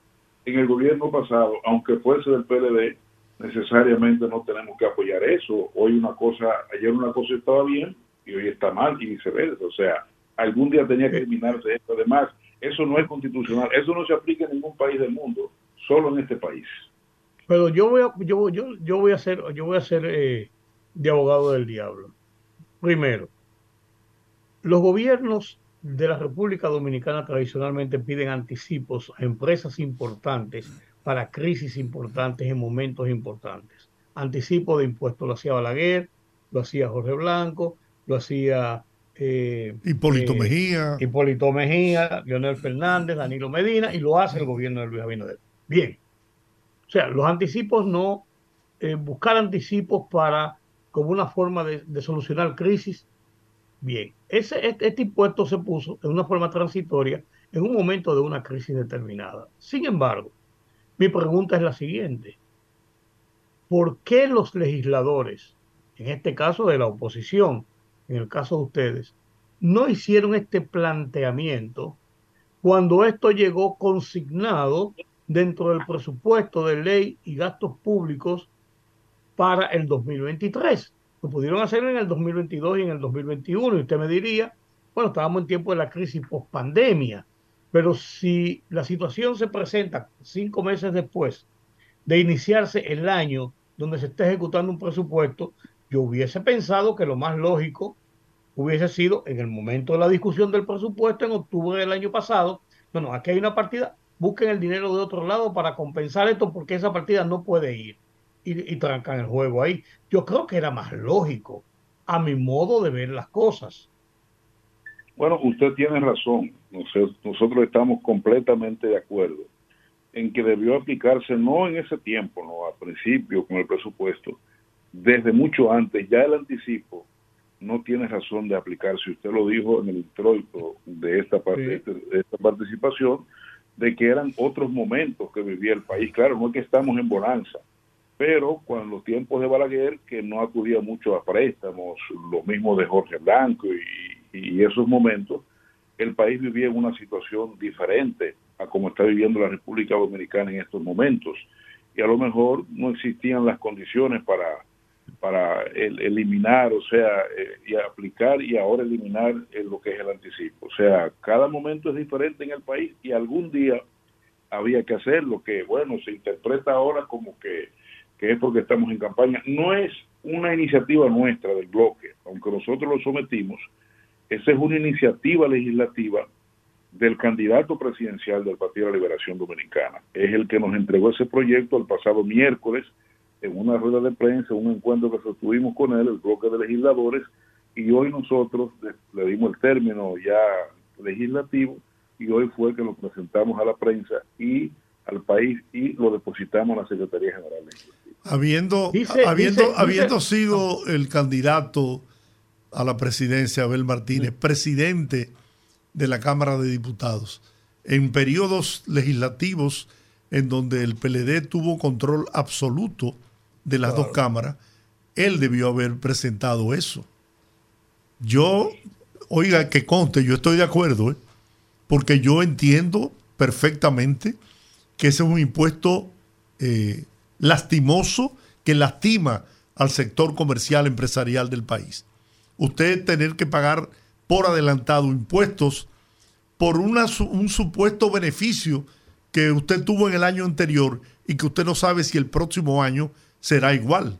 en el gobierno pasado, aunque fuese del PLD, necesariamente no tenemos que apoyar eso. Hoy una cosa, ayer una cosa estaba bien y hoy está mal y viceversa. O sea, algún día tenía que eliminarse esto. Además, eso no es constitucional, eso no se aplica en ningún país del mundo, solo en este país. Pero yo voy a, yo, yo, yo voy a ser, yo voy a ser eh, de abogado del diablo. Primero, los gobiernos de la República Dominicana tradicionalmente piden anticipos a empresas importantes para crisis importantes en momentos importantes. Anticipo de impuestos lo hacía Balaguer, lo hacía Jorge Blanco, lo hacía eh, Hipólito eh, Mejía. Hipólito Mejía, Leonel Fernández, Danilo Medina, y lo hace el gobierno de Luis Abinader. Bien. O sea, los anticipos no, eh, buscar anticipos para, como una forma de, solucionar crisis, bien. Ese, este, este, impuesto se puso en una forma transitoria en un momento de una crisis determinada. Sin embargo, mi pregunta es la siguiente. ¿Por qué los legisladores, en este caso de la oposición, en el caso de ustedes, no hicieron este planteamiento cuando esto llegó consignado dentro del presupuesto de ley y gastos públicos para el 2023. Lo pudieron hacer en el 2022 y en el 2021. Y usted me diría, bueno, estábamos en tiempo de la crisis post pandemia. Pero si la situación se presenta cinco meses después de iniciarse el año donde se está ejecutando un presupuesto, yo hubiese pensado que lo más lógico hubiese sido en el momento de la discusión del presupuesto en octubre del año pasado, bueno, aquí hay una partida, busquen el dinero de otro lado para compensar esto porque esa partida no puede ir y, y trancan el juego ahí. Yo creo que era más lógico a mi modo de ver las cosas. Bueno, usted tiene razón. Nosotros estamos completamente de acuerdo en que debió aplicarse no en ese tiempo, no al principio con el presupuesto, desde mucho antes, ya el anticipo no tiene razón de aplicarse. Usted lo dijo en el introito de esta, parte, de esta participación, de que eran otros momentos que vivía el país. Claro, no es que estamos en bonanza, pero cuando los tiempos de Balaguer, que no acudía mucho a préstamos, lo mismo de Jorge Blanco y, y esos momentos, el país vivía en una situación diferente a como está viviendo la República Dominicana en estos momentos. Y a lo mejor no existían las condiciones para para el, eliminar, o sea, eh, y aplicar y ahora eliminar eh, lo que es el anticipo. O sea, cada momento es diferente en el país y algún día había que hacerlo, que bueno, se interpreta ahora como que, que es porque estamos en campaña. No es una iniciativa nuestra del bloque, aunque nosotros lo sometimos, esa es una iniciativa legislativa del candidato presidencial del Partido de la Liberación Dominicana. Es el que nos entregó ese proyecto el pasado miércoles en una rueda de prensa, un encuentro que sostuvimos con él, el bloque de legisladores, y hoy nosotros le, dimos el término ya legislativo y hoy fue que lo presentamos a la prensa y al país y lo depositamos a la Secretaría General. Habiendo, habiendo, habiendo sido el candidato a la presidencia, Abel Martínez, presidente de la Cámara de Diputados, en periodos legislativos en donde el PLD tuvo control absoluto de las dos cámaras, él debió haber presentado eso. Yo, oiga, que conste, yo estoy de acuerdo, ¿eh? porque yo entiendo perfectamente que ese es un impuesto eh, lastimoso que lastima al sector comercial empresarial del país. Usted tener que pagar por adelantado impuestos por una, un supuesto beneficio que usted tuvo en el año anterior y que usted no sabe si el próximo año será igual.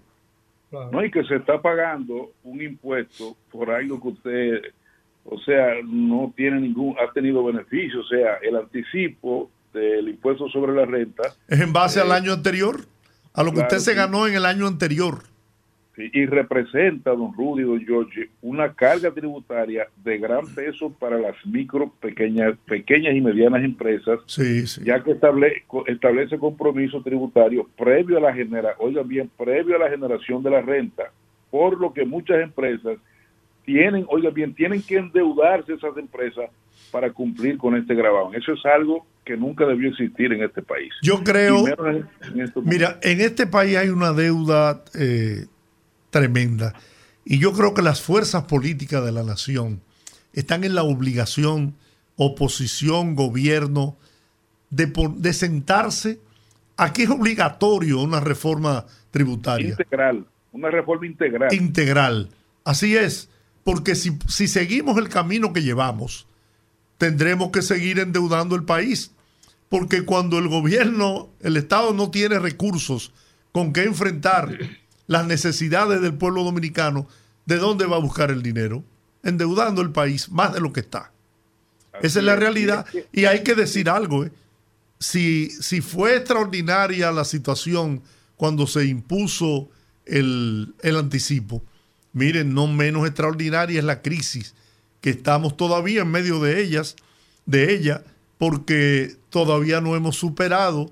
No, y que se está pagando un impuesto por algo que usted, o sea, no tiene ningún, ha tenido beneficio, o sea, el anticipo del impuesto sobre la renta. ¿Es en base al año anterior? A lo que usted se ganó en el año anterior y representa, don Rudy, don George, una carga tributaria de gran peso para las micro, pequeñas, pequeñas y medianas empresas, ya que establece, establece compromisos tributarios previo a la genera, oigan bien, previo a la generación de la renta, por lo que muchas empresas tienen, oigan bien, tienen que endeudarse esas empresas para cumplir con este grabado. Eso es algo que nunca debió existir en este país. Yo creo, mira, en este país hay una deuda eh, tremenda. Y yo creo que las fuerzas políticas de la nación están en la obligación, oposición, gobierno, de, de sentarse. Aquí es obligatorio una reforma tributaria. Integral, una reforma integral. Integral. Así es, porque si, si seguimos el camino que llevamos, tendremos que seguir endeudando el país. Porque cuando el gobierno, el Estado no tiene recursos con que enfrentar las necesidades del pueblo dominicano, ¿de dónde va a buscar el dinero? Endeudando el país más de lo que está. Esa es la realidad. Y hay que decir algo. ¿eh? Si, si fue extraordinaria la situación cuando se impuso el, el anticipo, miren, no menos extraordinaria es la crisis que estamos todavía en medio de ellas, de ella, porque todavía no hemos superado.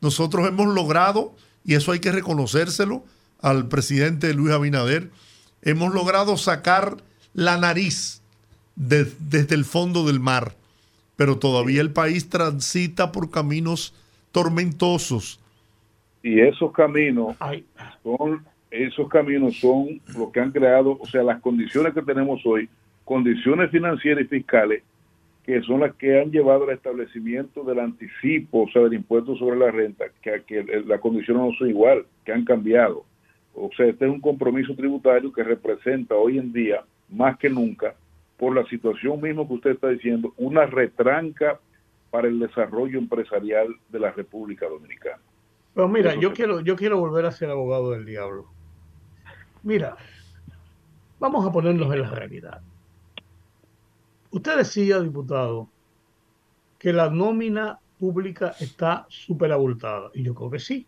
Nosotros hemos logrado, y eso hay que reconocérselo, al presidente Luis Abinader, hemos logrado sacar la nariz desde el fondo del mar, pero todavía el país transita por caminos tormentosos. Y esos caminos son esos caminos son lo que han creado, o sea, las condiciones que tenemos hoy, condiciones financieras y fiscales que son las que han llevado al establecimiento del anticipo, o sea, del impuesto sobre la renta, que, que las condiciones no son igual, que han cambiado. O sea, este es un compromiso tributario que representa hoy en día, más que nunca, por la situación mismo que usted está diciendo, una retranca para el desarrollo empresarial de la República Dominicana. Pero mira, yo quiero, yo quiero volver a ser abogado del diablo. Mira, vamos a ponernos en la realidad. Usted decía, diputado, que la nómina pública está súper abultada. Y yo creo que sí.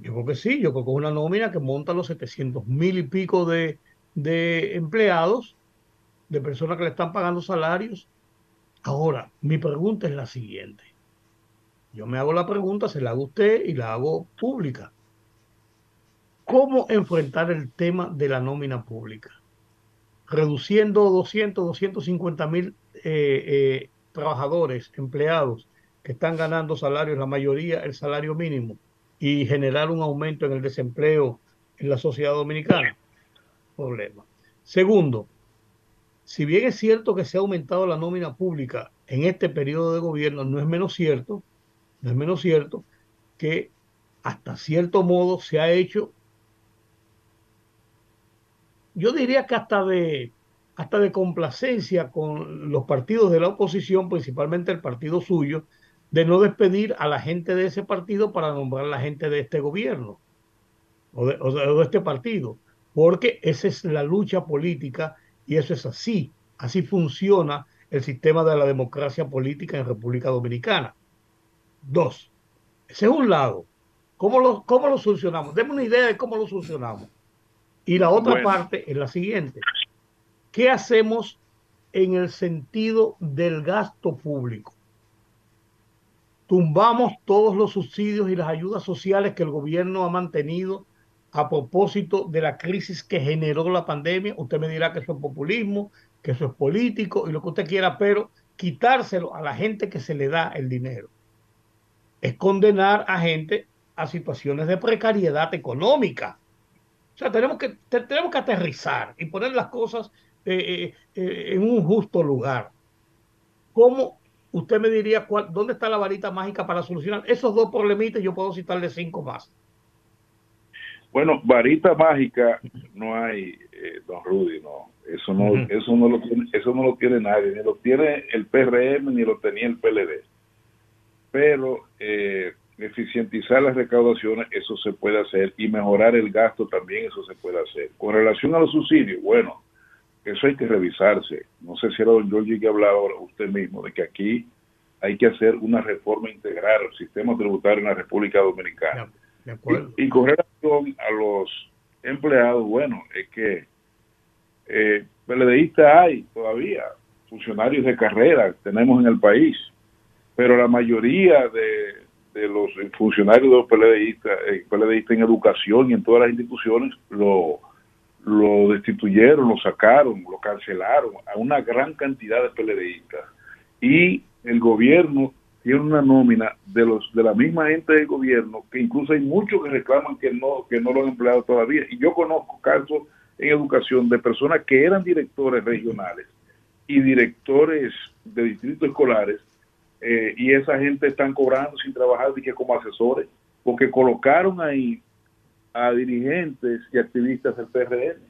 Yo creo que sí, yo creo que es una nómina que monta los 700 mil y pico de, de empleados, de personas que le están pagando salarios. Ahora, mi pregunta es la siguiente. Yo me hago la pregunta, se la hago a usted y la hago pública. ¿Cómo enfrentar el tema de la nómina pública? Reduciendo 200, 250 mil eh, eh, trabajadores, empleados que están ganando salarios, la mayoría el salario mínimo y generar un aumento en el desempleo en la sociedad dominicana. Problema. Segundo, si bien es cierto que se ha aumentado la nómina pública en este periodo de gobierno, no es menos cierto, no es menos cierto que hasta cierto modo se ha hecho, yo diría que hasta de, hasta de complacencia con los partidos de la oposición, principalmente el partido suyo, de no despedir a la gente de ese partido para nombrar a la gente de este gobierno o de, este partido, porque esa es la lucha política y eso es así, así funciona el sistema de la democracia política en República Dominicana. Dos, ese es un lado. ¿Cómo lo, cómo lo solucionamos? Deme una idea de cómo lo solucionamos. Y la otra parte es la siguiente. ¿Qué hacemos en el sentido del gasto público? Tumbamos todos los subsidios y las ayudas sociales que el gobierno ha mantenido a propósito de la crisis que generó la pandemia. Usted me dirá que eso es populismo, que eso es político y lo que usted quiera, pero quitárselo a la gente que se le da el dinero es condenar a gente a situaciones de precariedad económica. O sea, tenemos que, tenemos que aterrizar y poner las cosas eh, eh, eh, en un justo lugar. ¿Cómo usted me diría cuál, dónde está la varita mágica para solucionar esos dos problemitas. Yo puedo citarle cinco más. Bueno, varita mágica no hay, eh, don Rudy, no. Eso no, eso no lo tiene, eso no lo tiene nadie, ni lo tiene el PRM ni lo tenía el PLD. pero eh, eficientizar las recaudaciones, eso se puede hacer, y mejorar el gasto también, eso se puede hacer. Con relación a los subsidios, bueno, eso hay que revisarse. No sé si era don Giorgi que hablaba ahora usted mismo, de que aquí hay que hacer una reforma integral al sistema tributario en la República Dominicana. Y, y, con relación a los empleados, bueno, es que eh, hay todavía, funcionarios de carrera tenemos en el país, pero la mayoría de, los funcionarios de los PLDistas, eh, en educación y en todas las instituciones lo, lo destituyeron, lo sacaron, lo cancelaron a una gran cantidad de PLDistas. Y el gobierno tiene una nómina de los de la misma gente del gobierno que incluso hay muchos que reclaman que no que no lo han empleado todavía y yo conozco casos en educación de personas que eran directores regionales y directores de distritos escolares eh, y esa gente están cobrando sin trabajar que como asesores porque colocaron ahí a dirigentes y activistas del PRM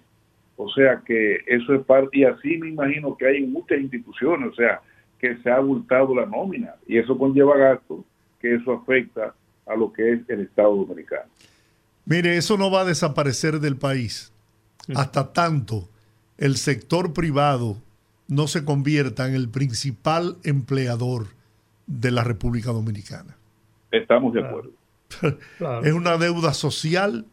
o sea que eso es parte y así me imagino que hay en muchas instituciones o sea que se ha abultado la nómina y eso conlleva gastos que eso afecta a lo que es el Estado Dominicano. Mire, eso no va a desaparecer del país hasta tanto el sector privado no se convierta en el principal empleador de la República Dominicana. Estamos de acuerdo. Es una deuda social.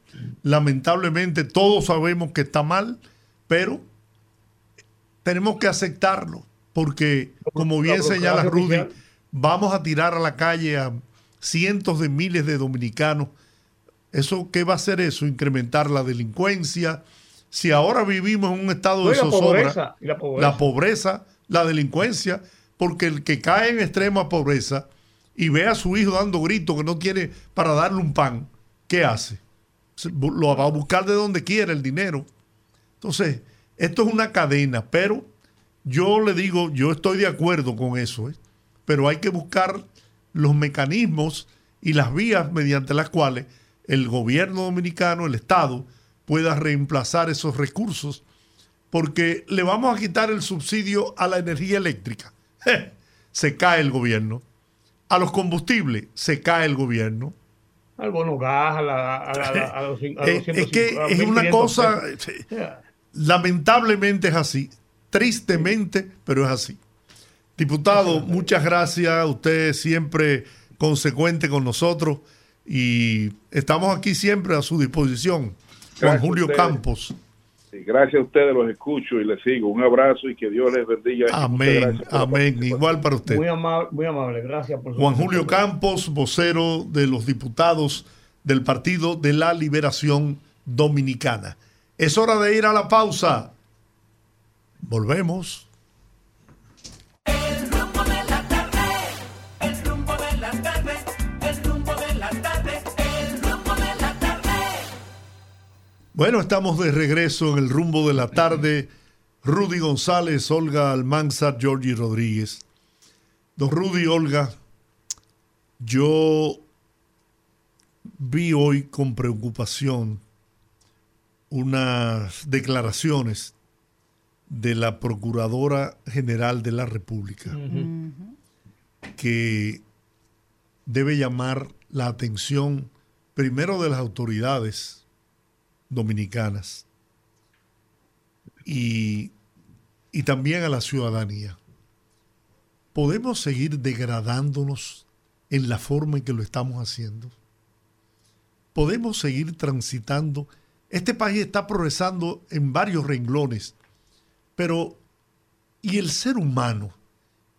Lamentablemente todos sabemos que está mal, pero tenemos que aceptarlo porque, como bien señala Rudy, vamos a tirar a la calle a cientos de miles de dominicanos. ¿Eso qué va a hacer eso? Incrementar la delincuencia, si ahora vivimos en un estado de zozobra, la, pobreza. la delincuencia, porque el que cae en extrema pobreza y ve a su hijo dando gritos que no tiene para darle un pan, ¿qué hace? Lo va a buscar de donde quiera el dinero. Entonces, esto es una cadena, pero yo le digo, yo estoy de acuerdo con eso, ¿eh? pero hay que buscar los mecanismos y las vías mediante las cuales el gobierno dominicano, el Estado, pueda reemplazar esos recursos, porque le vamos a quitar el subsidio a la energía eléctrica. se cae el gobierno. A los combustibles se cae el gobierno. Al bono gas, a, los, Es que es una cosa, lamentablemente es así, tristemente, pero es así. Diputado, muchas gracias. Usted siempre consecuente con nosotros y estamos aquí siempre a su disposición. Juan Julio Campos. Gracias a ustedes, los escucho y les sigo. Un abrazo y que Dios les bendiga. Amén, amén. Igual para usted. Muy amable, muy amable. gracias por su Juan Julio Campos, vocero de los diputados del Partido de la Liberación Dominicana. Es hora de ir a la pausa. Volvemos. Bueno, estamos de regreso en el rumbo de la tarde. Rudy González, Olga Almanzar, Georgie Rodríguez. Don Rudy, Olga, yo vi hoy con preocupación unas declaraciones de la Procuradora General de la República que debe llamar la atención primero de las autoridades dominicanas y, y también a la ciudadanía. ¿Podemos seguir degradándonos en la forma en que lo estamos haciendo? ¿Podemos seguir transitando? Este país está progresando en varios renglones, pero ¿y el ser humano?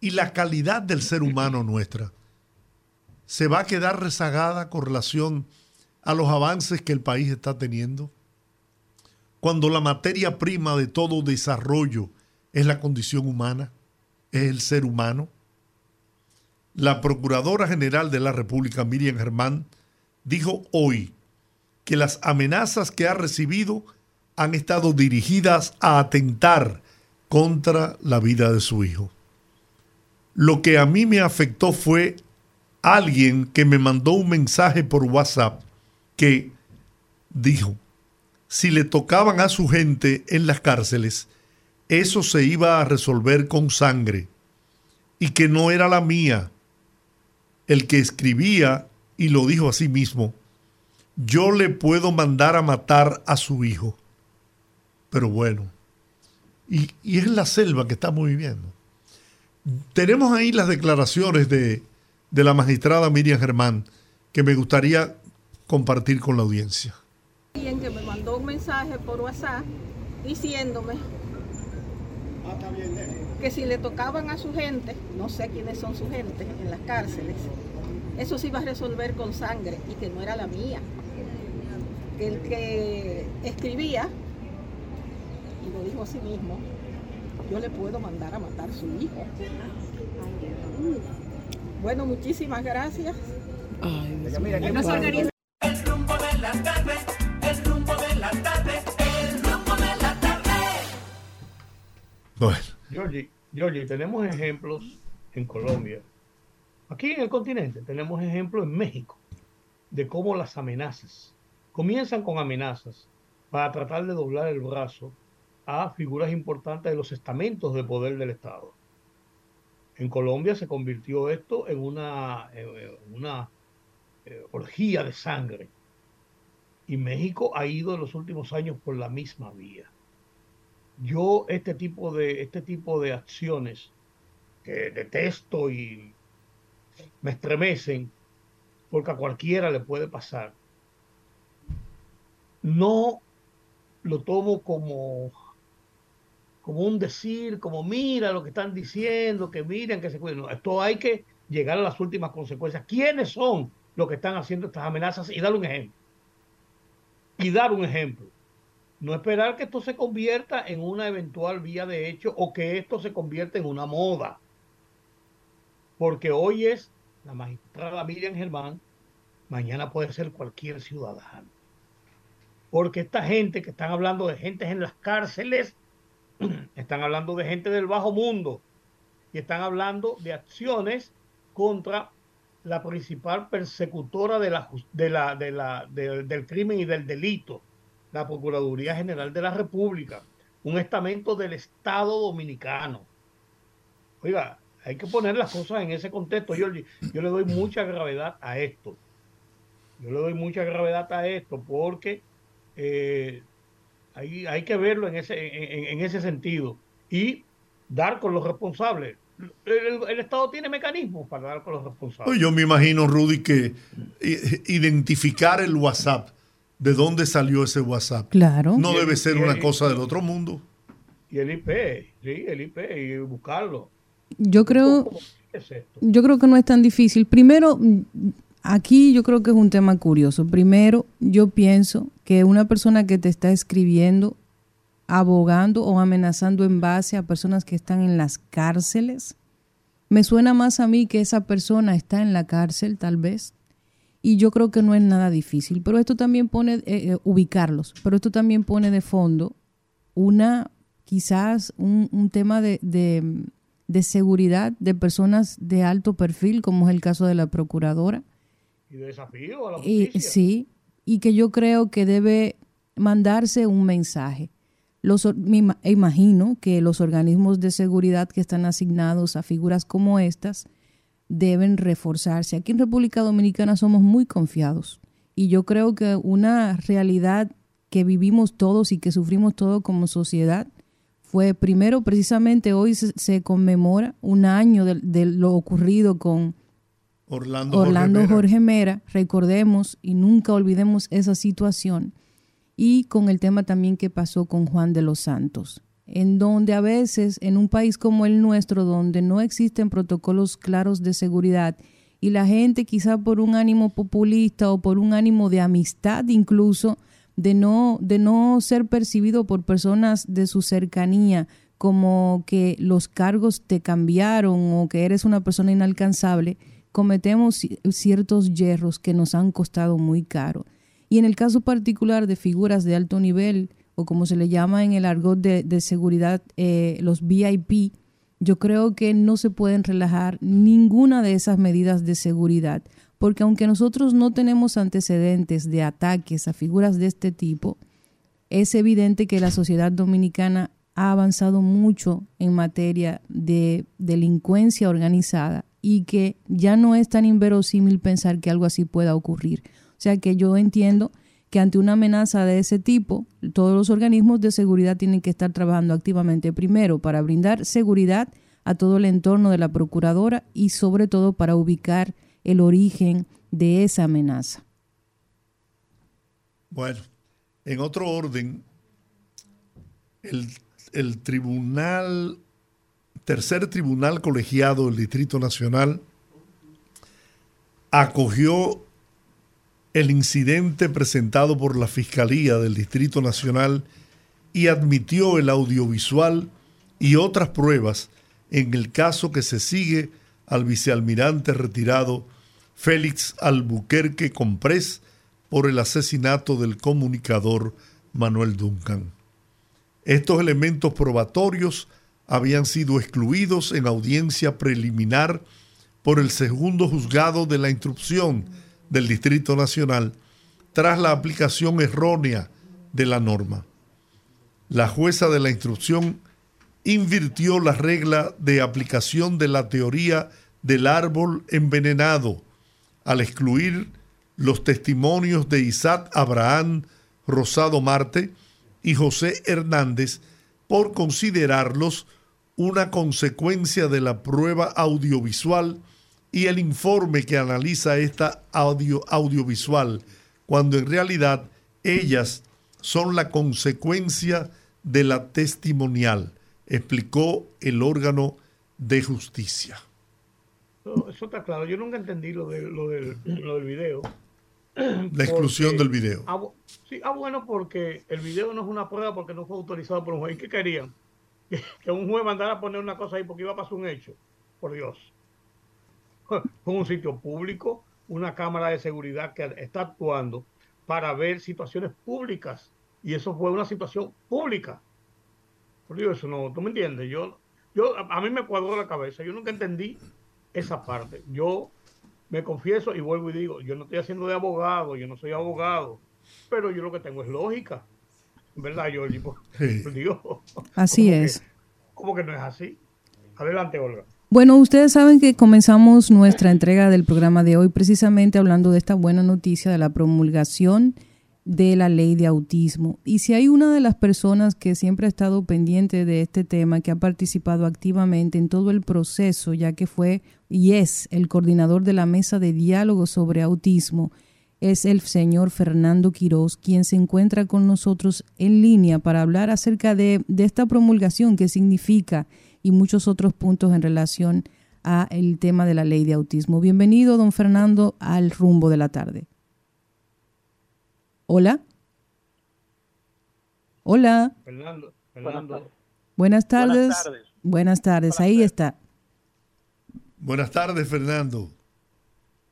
¿Y la calidad del ser humano nuestra? ¿Se va a quedar rezagada con relación a los avances que el país está teniendo? Cuando la materia prima de todo desarrollo es la condición humana, es el ser humano? La Procuradora General de la República, Miriam Germán, dijo hoy que las amenazas que ha recibido han estado dirigidas a atentar contra la vida de su hijo. Lo que a mí me afectó fue alguien que me mandó un mensaje por WhatsApp que dijo, si le tocaban a su gente en las cárceles, eso se iba a resolver con sangre y que no era la mía. el que escribía y lo dijo a sí mismo, yo le puedo mandar a matar a su hijo. Pero bueno, y, es la selva que estamos viviendo. Tenemos ahí las declaraciones de, de la magistrada Miriam Germán que me gustaría compartir con la audiencia. Alguien que me mandó un mensaje por WhatsApp diciéndome que si le tocaban a su gente, no sé quiénes son su gente en las cárceles, eso se iba a resolver con sangre y que no era la mía. Que el que escribía, y lo dijo a sí mismo, yo le puedo mandar a matar a su hijo. Bueno, muchísimas gracias. El rumbo de la tarde, Bueno, Georgie, tenemos ejemplos en Colombia. Aquí en el continente tenemos ejemplos en México de cómo las amenazas comienzan con amenazas para tratar de doblar el brazo a figuras importantes de los estamentos de poder del Estado. En Colombia se convirtió esto en una, en una eh, orgía de sangre. Y México ha ido en los últimos años por la misma vía. Yo este tipo de, este tipo de acciones que detesto y me estremecen, porque a cualquiera le puede pasar, no lo tomo como, como un decir, como mira lo que están diciendo, que miren, que se cuiden. No, esto hay que llegar a las últimas consecuencias. ¿Quiénes son los que están haciendo estas amenazas? Y dar un ejemplo. Y dar un ejemplo. No esperar que esto se convierta en una eventual vía de hecho o que esto se convierta en una moda. Porque hoy es la magistrada Miriam Germán, mañana puede ser cualquier ciudadano. Porque esta gente que están hablando de gente en las cárceles, están hablando de gente del bajo mundo y están hablando de acciones contra la principal persecutora de la, del crimen y del delito, la Procuraduría General de la República, un estamento del Estado Dominicano. Oiga, hay que poner las cosas en ese contexto. Yo, yo le doy mucha gravedad a esto. Yo le doy mucha gravedad a esto porque eh, hay, que verlo en ese, en, en- ese sentido y dar con los responsables. El, Estado tiene mecanismos para dar con los responsables. Yo me imagino, Rudy, que i- identificar el WhatsApp, de dónde salió ese WhatsApp, Claro. no debe ser una el- cosa del otro mundo. Y el IP, sí, el IP, y buscarlo. Yo creo, yo creo que no es tan difícil. Primero, aquí yo creo que es un tema curioso. Primero, yo pienso que una persona que te está escribiendo, abogando o amenazando en base a personas que están en las cárceles, me suena más a mí que esa persona está en la cárcel, tal vez. Y yo creo que no es nada difícil. Pero esto también pone, eh, eh, ubicarlos, pero esto también pone de fondo una, quizás un, un tema de, de, de seguridad de personas de alto perfil, como es el caso de la procuradora. Y de desafío a la Y, sí, y que yo creo que debe mandarse un mensaje. Los, me ima- imagino que los organismos de seguridad que están asignados a figuras como estas deben reforzarse. Aquí en República Dominicana somos muy confiados y yo creo que una realidad que vivimos todos y que sufrimos todos como sociedad fue primero precisamente hoy se, se conmemora un año de, de lo ocurrido con Orlando, Orlando Jorge Mera. Jorge Mera, recordemos y nunca olvidemos esa situación. Y con el tema también que pasó con Juan de los Santos, en donde a veces en un país como el nuestro, donde no existen protocolos claros de seguridad y la gente quizá por un ánimo populista o por un ánimo de amistad incluso, de no, de no ser percibido por personas de su cercanía como que los cargos te cambiaron o que eres una persona inalcanzable, cometemos ci- ciertos hierros que nos han costado muy caro. Y en el caso particular de figuras de alto nivel, o como se le llama en el argot de, de seguridad, eh, los VIP, yo creo que no se pueden relajar ninguna de esas medidas de seguridad, porque aunque nosotros no tenemos antecedentes de ataques a figuras de este tipo, es evidente que la sociedad dominicana ha avanzado mucho en materia de delincuencia organizada y que ya no es tan inverosímil pensar que algo así pueda ocurrir. O sea que yo entiendo que ante una amenaza de ese tipo, todos los organismos de seguridad tienen que estar trabajando activamente primero para brindar seguridad a todo el entorno de la procuradora y sobre todo para ubicar el origen de esa amenaza. Bueno, en otro orden, el, el tribunal, tercer tribunal colegiado del Distrito Nacional, acogió el incidente presentado por la Fiscalía del Distrito Nacional y admitió el audiovisual y otras pruebas en el caso que se sigue al vicealmirante retirado Félix Albuquerque Comprés por el asesinato del comunicador Manuel Duncan. Estos elementos probatorios habían sido excluidos en audiencia preliminar por el segundo juzgado de la instrucción del Distrito Nacional tras la aplicación errónea de la norma. La jueza de la instrucción invirtió la regla de aplicación de la teoría del árbol envenenado al excluir los testimonios de Isaac Abraham Rosado Marte y José Hernández por considerarlos una consecuencia de la prueba audiovisual y el informe que analiza esta audio, audiovisual, cuando en realidad ellas son la consecuencia de la testimonial, explicó el órgano de justicia. Eso está claro. Yo nunca entendí lo, de, lo, del, lo del video. La exclusión del video. Ah, sí, ah, bueno, porque el video no es una prueba porque no fue autorizado por un juez. ¿Y qué querían? Que, que un juez mandara a poner una cosa ahí porque iba a pasar un hecho. Por Dios. Fue un sitio público, una cámara de seguridad que está actuando para ver situaciones públicas. Y eso fue una situación pública. Por Dios, eso no, ¿tú me entiendes? Yo, yo, a mí me cuadró la cabeza. Yo nunca entendí esa parte. Yo me confieso y vuelvo y digo, yo no estoy haciendo de abogado, yo no soy abogado, pero yo lo que tengo es lógica. ¿Verdad, Jorge? Por, Dios. Así ¿Cómo es. Que, ¿Cómo que no es así? Adelante, Olga. Bueno, ustedes saben que comenzamos nuestra entrega del programa de hoy precisamente hablando de esta buena noticia de la promulgación de la ley de autismo. Y si hay una de las personas que siempre ha estado pendiente de este tema, que ha participado activamente en todo el proceso, ya que fue y es el coordinador de la mesa de diálogo sobre autismo, es el señor Fernando Quiroz, quien se encuentra con nosotros en línea para hablar acerca de, de esta promulgación, qué significa y muchos otros puntos en relación a el tema de la ley de autismo. Bienvenido, don Fernando, al rumbo de la tarde. Hola. Hola. Fernando, Fernando. Buenas tardes. Buenas tardes. Buenas tardes. Ahí está. Buenas tardes, Fernando.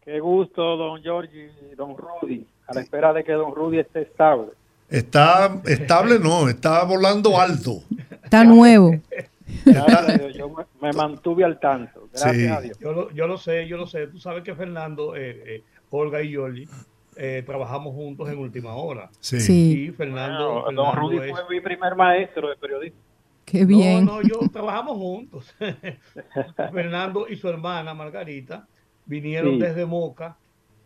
Qué gusto, don Giorgi y don Rudy, a la espera de que don Rudy esté estable. Está estable, no, está volando alto. Está nuevo. Gracias a Dios, yo me, me, mantuve al tanto. Gracias Sí. a Dios. Yo lo, yo lo sé, yo lo sé. Tú sabes que Fernando, eh, eh, Olga y Giorgi eh, trabajamos juntos en última hora. Sí. Sí. Y Fernando, Bueno, don Rudy es- fue mi primer maestro de periodismo. Qué bien. No, no, yo trabajamos juntos. Fernando y su hermana Margarita vinieron Sí. desde Moca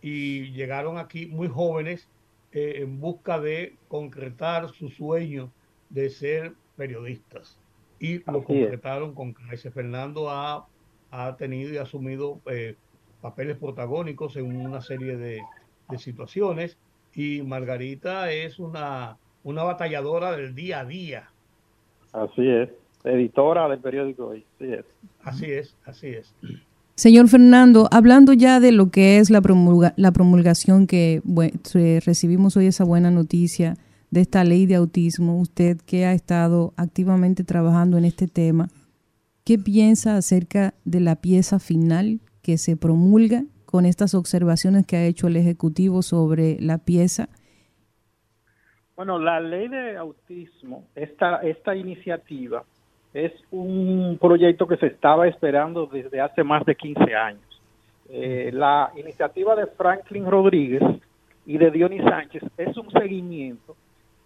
y llegaron aquí muy jóvenes eh, en busca de concretar su sueño de ser periodistas. Y lo Así es. concretaron con creces. Fernando ha, ha tenido y asumido eh, papeles protagónicos en una serie de, de situaciones y Margarita es una, una batalladora del día a día. Así es. Editora del periódico hoy. Así es. Así es, así es. Señor Fernando, hablando ya de lo que es la, promulga- la promulgación que bue- se- recibimos hoy esa buena noticia de esta ley de autismo, usted que ha estado activamente trabajando en este tema, ¿qué piensa acerca de la pieza final que se promulga con estas observaciones que ha hecho el Ejecutivo sobre la pieza? Bueno, la ley de autismo, esta, esta iniciativa es un proyecto que se estaba esperando desde hace más de 15 años. Eh, la iniciativa de Franklin Rodríguez y de Dionis Sánchez es un seguimiento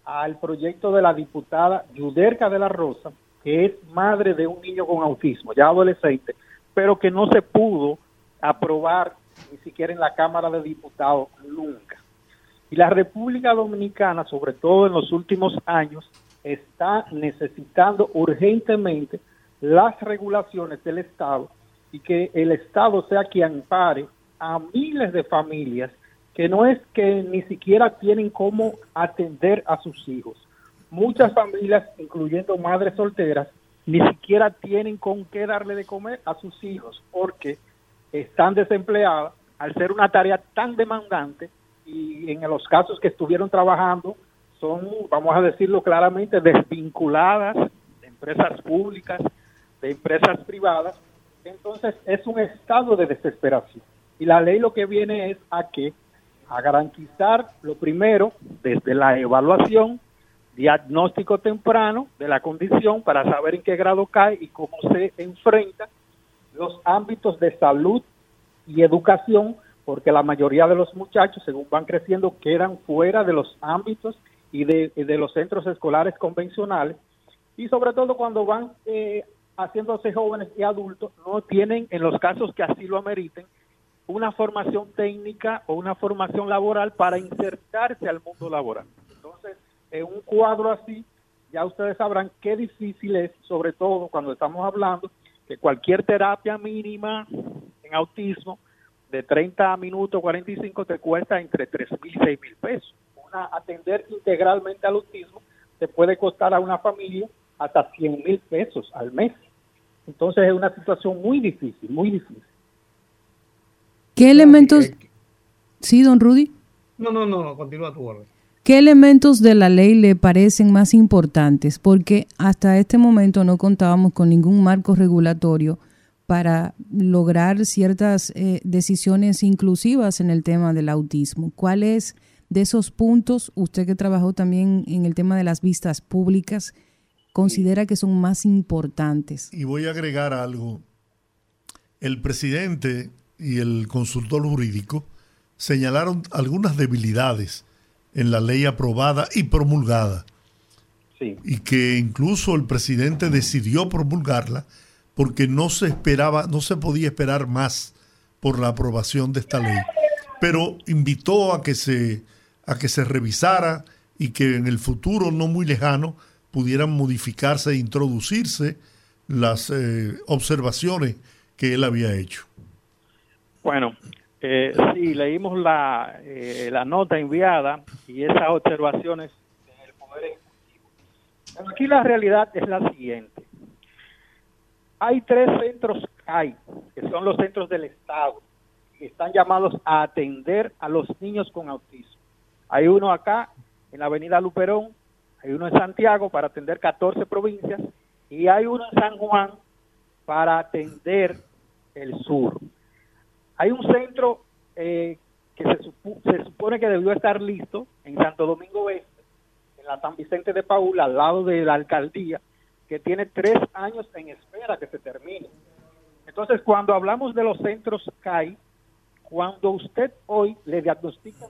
al proyecto de la diputada Yuderca de la Rosa, que es madre de un niño con autismo, ya adolescente, pero que no se pudo aprobar ni siquiera en la Cámara de Diputados, nunca. Y la República Dominicana, sobre todo en los últimos años, está necesitando urgentemente las regulaciones del Estado y que el Estado sea quien pare a miles de familias que no es que ni siquiera tienen cómo atender a sus hijos. Muchas familias, incluyendo madres solteras, ni siquiera tienen con qué darle de comer a sus hijos porque están desempleadas al ser una tarea tan demandante y en los casos que estuvieron trabajando son, vamos a decirlo claramente, desvinculadas de empresas públicas, de empresas privadas. Entonces es un estado de desesperación. Y la ley lo que viene es a que a garantizar lo primero desde la evaluación, diagnóstico temprano de la condición para saber en qué grado cae y cómo se enfrenta los ámbitos de salud y educación, porque la mayoría de los muchachos, según van creciendo, quedan fuera de los ámbitos y de, los centros escolares convencionales, y sobre todo cuando van eh, haciéndose jóvenes y adultos, no tienen, en los casos que así lo ameriten, una formación técnica o una formación laboral para insertarse al mundo laboral. Entonces, en un cuadro así, ya ustedes sabrán qué difícil es, sobre todo cuando estamos hablando que cualquier terapia mínima en autismo de 30 minutos, 45, te cuesta entre 3 mil y 6 mil pesos. Una, atender integralmente al autismo te puede costar a una familia hasta 100 mil pesos al mes. Entonces es una situación muy difícil, muy difícil. ¿Qué elementos... Sí, don Rudy. No, no, no, no, continúa tu orden. ¿Qué elementos de la ley le parecen más importantes? Porque hasta este momento no contábamos con ningún marco regulatorio para lograr ciertas eh, decisiones inclusivas en el tema del autismo. ¿Cuáles de esos puntos, usted que trabajó también en el tema de las vistas públicas, considera que son más importantes? Y voy a agregar algo. El presidente y el consultor jurídico señalaron algunas debilidades en la ley aprobada y promulgada. Y que incluso el presidente decidió promulgarla porque no se esperaba, no se podía esperar más por la aprobación de esta ley. Pero invitó a que se, a que se revisara y que en el futuro no muy lejano pudieran modificarse e introducirse las eh, observaciones que él había hecho. Bueno, eh, sí, leímos la, eh, la nota enviada y esas observaciones del Poder Ejecutivo. Aquí la realidad es la siguiente. Hay tres centros CAI, que son los centros del Estado, que están llamados a atender a los niños con autismo. Hay uno acá, en la avenida Luperón, hay uno en Santiago para atender 14 provincias y hay uno en San Juan para atender el sur. Hay un centro eh, que se, supone que debió estar listo en Santo Domingo Oeste, en la San Vicente de Paul, al lado de la alcaldía, que tiene tres años en espera que se termine. Entonces, cuando hablamos de los centros CAI, cuando usted hoy le diagnostica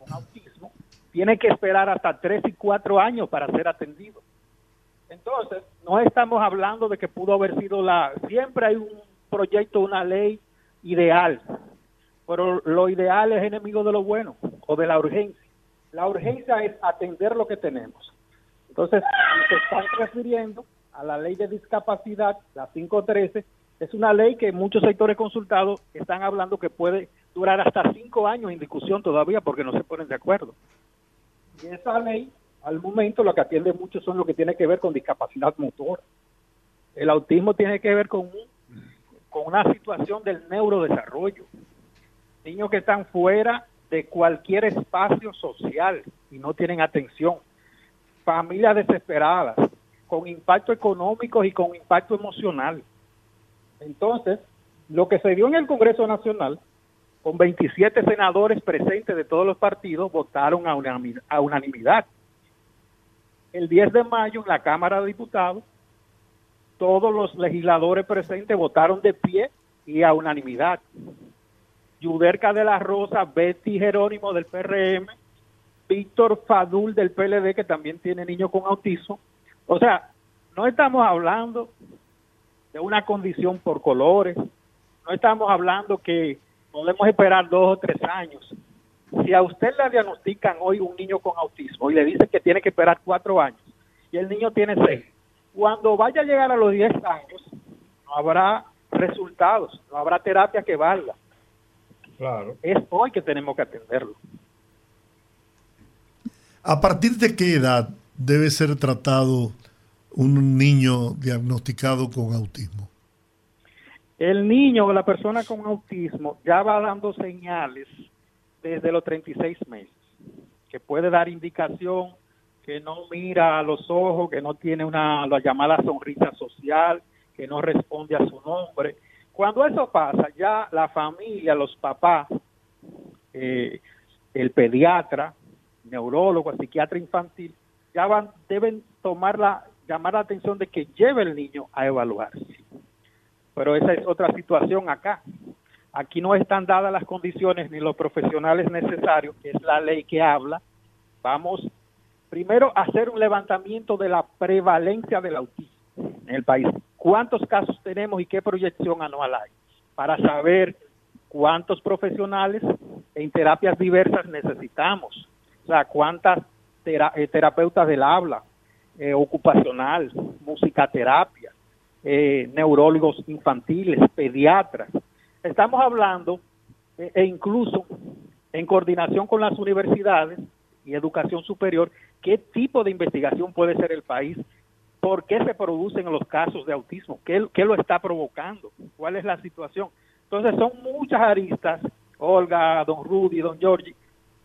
un autismo, tiene que esperar hasta tres y cuatro años para ser atendido. Entonces, no estamos hablando de que pudo haber sido la... Siempre hay un proyecto, una ley ideal, pero lo ideal es enemigo de lo bueno o de la urgencia. La urgencia es atender lo que tenemos. Entonces, se están refiriendo a la ley de discapacidad, la 513, es una ley que muchos sectores consultados están hablando que puede durar hasta cinco años en discusión todavía porque no se ponen de acuerdo. Y esa ley, al momento, lo que atiende mucho son lo que tiene que ver con discapacidad motora. El autismo tiene que ver con un con una situación del neurodesarrollo. Niños que están fuera de cualquier espacio social y no tienen atención. Familias desesperadas, con impacto económico y con impacto emocional. Entonces, lo que se dio en el Congreso Nacional, con 27 senadores presentes de todos los partidos, votaron a unanimidad. El 10 de mayo en la Cámara de Diputados todos los legisladores presentes votaron de pie y a unanimidad. Yuderca de la Rosa, Betty Jerónimo del PRM, Víctor Fadul del PLD, que también tiene niños con autismo. O sea, no estamos hablando de una condición por colores, No estamos hablando que podemos esperar dos o tres años. Si a usted le diagnostican hoy un niño con autismo y le dicen que tiene que esperar cuatro años y el niño tiene seis, cuando vaya a llegar a los diez años, no habrá resultados, no habrá terapia que valga. Claro. Es hoy que tenemos que atenderlo. ¿A partir de qué edad debe ser tratado un niño diagnosticado con autismo? El niño o la persona con autismo ya va dando señales desde los 36 meses, que puede dar indicación que no mira a los ojos, que no tiene una la llamada sonrisa social, que no responde a su nombre. Cuando eso pasa, ya la familia, los papás, eh, el pediatra, neurólogo, psiquiatra infantil, ya van, deben tomar la, llamar la atención de que lleve el niño a evaluarse. Pero esa es otra situación acá. Aquí no están dadas las condiciones ni los profesionales necesarios, que es la ley que habla. Vamos primero hacer un levantamiento de la prevalencia del autismo en el país. ¿Cuántos casos tenemos y qué proyección anual hay? Para saber cuántos profesionales en terapias diversas necesitamos. O sea, cuántas eh, terapeutas del habla, eh, ocupacional, musicaterapia, eh, neurólogos infantiles, pediatras. Estamos hablando, eh, e incluso en coordinación con las universidades y educación superior, qué tipo de investigación puede ser el país, por qué se producen los casos de autismo, qué, lo está provocando, cuál es la situación. Entonces son muchas aristas, Olga, don Rudy, don Giorgi,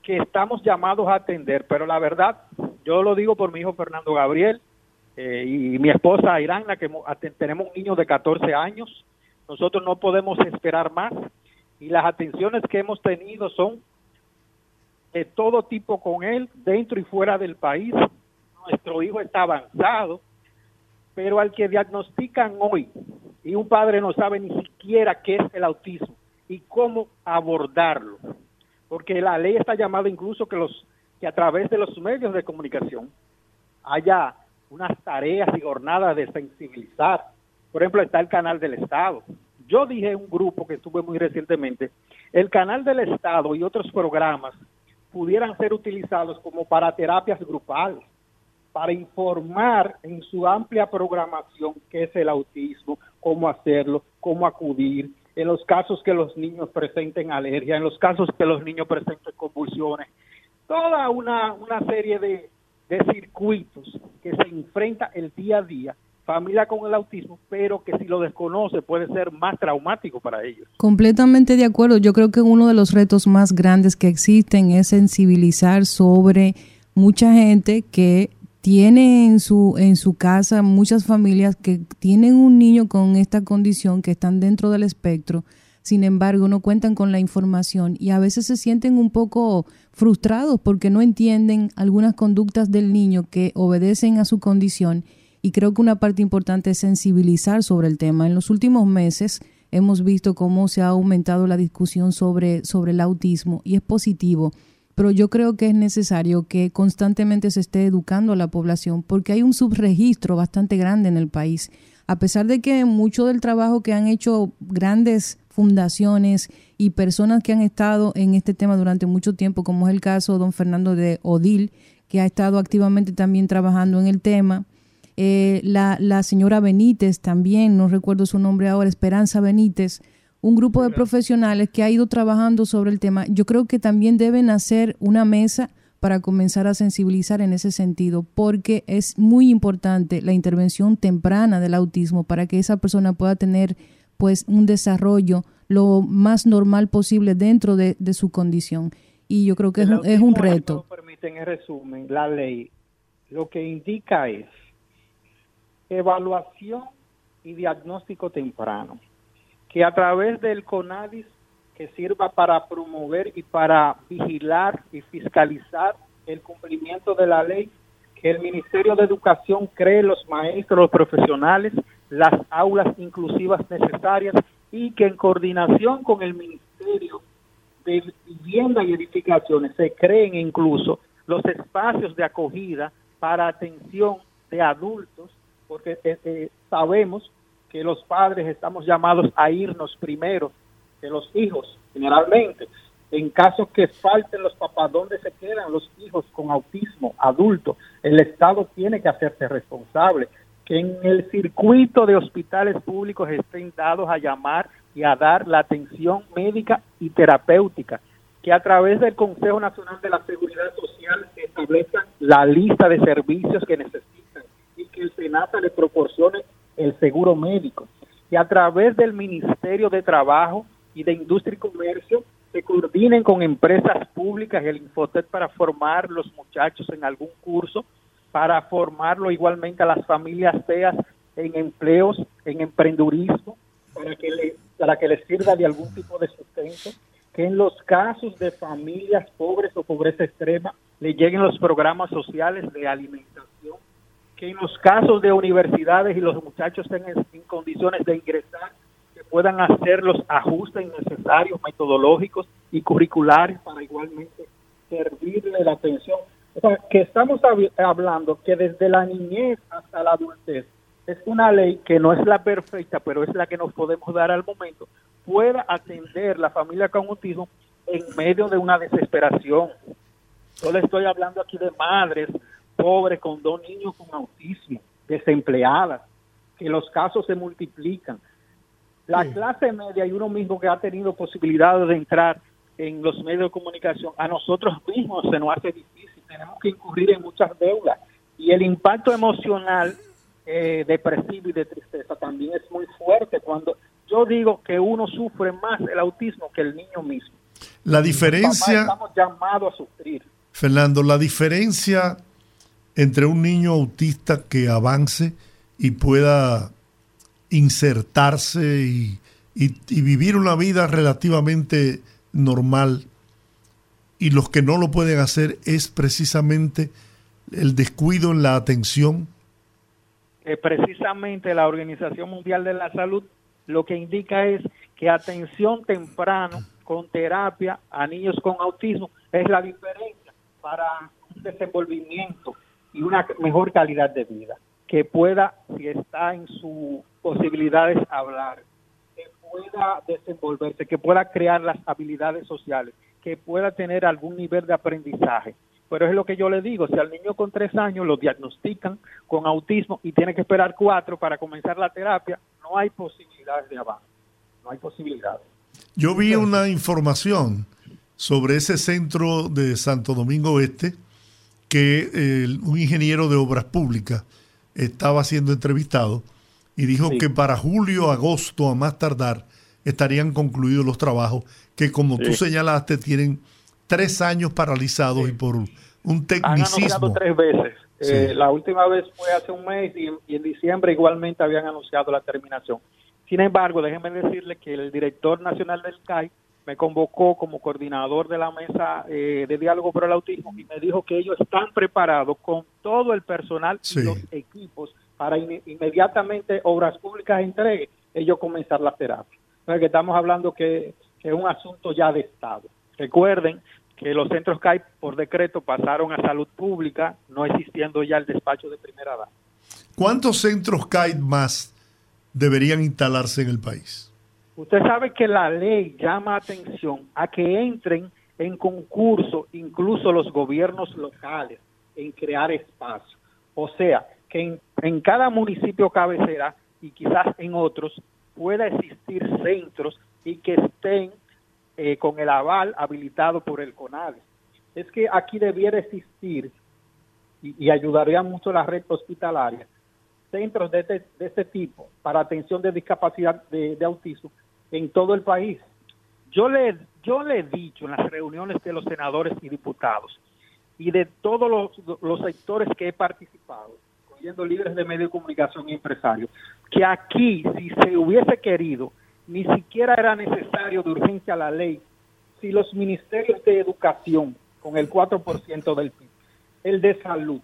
que estamos llamados a atender, pero la verdad, yo lo digo por mi hijo Fernando Gabriel eh, y mi esposa Irana, que mo- aten- tenemos un niño de 14 años, nosotros no podemos esperar más y las atenciones que hemos tenido son de todo tipo con él, dentro y fuera del país. Nuestro hijo está avanzado, pero al que diagnostican hoy y un padre no sabe ni siquiera qué es el autismo y cómo abordarlo, porque la ley está llamada incluso que los que a través de los medios de comunicación haya unas tareas y jornadas de sensibilizar. Por ejemplo, está el canal del Estado. Yo dije en un grupo que estuve muy recientemente, el canal del Estado y otros programas pudieran ser utilizados como para terapias grupales, para informar en su amplia programación qué es el autismo, cómo hacerlo, cómo acudir, en los casos que los niños presenten alergia, en los casos que los niños presenten convulsiones, toda una, una serie de, de circuitos que se enfrenta el día a día, familia con el autismo, pero que si lo desconoce puede ser más traumático para ellos. Completamente de acuerdo. Yo creo que uno de los retos más grandes que existen es sensibilizar sobre mucha gente que tiene en su en su casa muchas familias que tienen un niño con esta condición que están dentro del espectro. Sin embargo, no cuentan con la información y a veces se sienten un poco frustrados porque no entienden algunas conductas del niño que obedecen a su condición y creo que una parte importante es sensibilizar sobre el tema. En los últimos meses hemos visto cómo se ha aumentado la discusión sobre, sobre el autismo y es positivo, pero yo creo que es necesario que constantemente se esté educando a la población porque hay un subregistro bastante grande en el país. A pesar de que mucho del trabajo que han hecho grandes fundaciones y personas que han estado en este tema durante mucho tiempo, como es el caso de don Fernando de Odil, que ha estado activamente también trabajando en el tema, eh, la, la señora Benítez también, no recuerdo su nombre ahora, Esperanza Benítez, un grupo de profesionales que ha ido trabajando sobre el tema. Yo creo que también deben hacer una mesa para comenzar a sensibilizar en ese sentido, porque es muy importante la intervención temprana del autismo para que esa persona pueda tener pues un desarrollo lo más normal posible dentro de, de su condición. Y yo creo que es es un reto. me permiten, en resumen, la ley lo que indica es evaluación y diagnóstico temprano, que a través del CONADIS que sirva para promover y para vigilar y fiscalizar el cumplimiento de la ley, que el Ministerio de Educación cree los maestros, los profesionales, las aulas inclusivas necesarias y que en coordinación con el Ministerio de Vivienda y Edificaciones se creen incluso los espacios de acogida para atención de adultos, porque eh, eh, sabemos que los padres estamos llamados a irnos primero que los hijos, generalmente. En caso que falten los papás, ¿dónde se quedan los hijos con autismo adulto? El Estado tiene que hacerse responsable. Que en el circuito de hospitales públicos estén dados a llamar y a dar la atención médica y terapéutica. Que a través del Consejo Nacional de la Seguridad Social se establezcan la lista de servicios que necesitan que el SENATA le proporcione el seguro médico. Que a través del Ministerio de Trabajo y de Industria y Comercio se coordinen con empresas públicas y el Infotet para formar los muchachos en algún curso, para formarlo igualmente a las familias feas en empleos, en emprendurismo, para que, le, para que les sirva de algún tipo de sustento, que en los casos de familias pobres o pobreza extrema le lleguen los programas sociales de alimentación, que en los casos de universidades y los muchachos estén en, condiciones de ingresar puedan hacer los ajustes necesarios metodológicos y curriculares para igualmente servirle la atención. O sea, que estamos hablando que desde la niñez hasta la adultez es una ley que no es la perfecta, pero es la que nos podemos dar al momento, pueda atender la familia con autismo en medio de una desesperación. Yo le estoy hablando aquí de madres pobres con dos niños con autismo, desempleadas, que los casos se multiplican la clase media y uno mismo que ha tenido posibilidades de entrar en los medios de comunicación, a nosotros mismos se nos hace difícil, tenemos que incurrir en muchas deudas y el impacto emocional eh, depresivo y de tristeza también es muy fuerte cuando yo digo que uno sufre más el autismo que el niño mismo. La diferencia... Estamos llamados a sufrir. Fernando, la diferencia entre un niño autista que avance y pueda insertarse y, vivir una vida relativamente normal y los que no lo pueden hacer es precisamente el descuido en la atención. precisamente la Organización Mundial de la Salud lo que indica es que atención temprano con terapia a niños con autismo es la diferencia para un desenvolvimiento y una mejor calidad de vida que pueda, si está en sus posibilidades, hablar, que pueda desenvolverse, que pueda crear las habilidades sociales, que pueda tener algún nivel de aprendizaje. Pero es lo que yo le digo, si al niño con tres años lo diagnostican con autismo y tiene que esperar cuatro para comenzar la terapia, no hay posibilidades de avance, no hay posibilidades. Yo vi una información sobre ese centro de Santo Domingo Este que eh, un ingeniero de obras públicas estaba siendo entrevistado y dijo que para julio, agosto, a más tardar, estarían concluidos los trabajos que, como tú señalaste, tienen tres años paralizados y por un tecnicismo. Han tres veces. Eh, la última vez fue hace un mes y, en diciembre igualmente habían anunciado la terminación. Sin embargo, déjenme decirle que el director nacional del CAI me convocó como coordinador de la mesa eh, de diálogo por el autismo y me dijo que ellos están preparados con todo el personal y los equipos para inmediatamente obras públicas entregue ellos comenzar la terapia. Que estamos hablando que, es un asunto ya de Estado. Recuerden que los centros CAI por decreto pasaron a salud pública, no existiendo ya el despacho de primera edad. ¿Cuántos centros CAI más deberían instalarse en el país? Usted sabe que la ley llama atención a que entren en concurso incluso los gobiernos locales en crear espacio. O sea, que en, cada municipio cabecera y quizás en otros pueda existir centros y que estén eh, con el aval habilitado por el CONADE. Es que aquí debiera existir y, ayudaría mucho la red hospitalaria centros de este, de este tipo para atención de discapacidad de, autismo en todo el país. Yo le, yo le he dicho en las reuniones de los senadores y diputados y de todos los, sectores que he participado, incluyendo líderes de medios de comunicación y empresarios, que aquí, si se hubiese querido, ni siquiera era necesario de urgencia la ley, si los ministerios de educación, con el 4% del PIB, el de salud,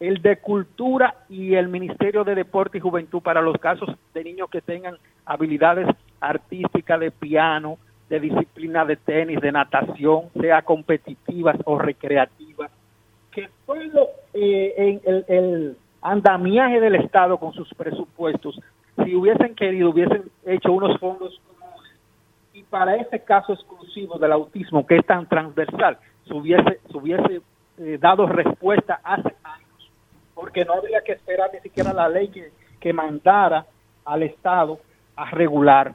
el de cultura y el Ministerio de Deporte y Juventud para los casos de niños que tengan habilidades artísticas de piano, de disciplina de tenis, de natación, sea competitivas o recreativas, que todo eh, en el, andamiaje del Estado con sus presupuestos. Si hubiesen querido, hubiesen hecho unos fondos comunes. Y para ese caso exclusivo del autismo que es tan transversal, se hubiese, se hubiese eh, dado respuesta hace años, porque no habría que esperar ni siquiera la ley que mandara al Estado a regular,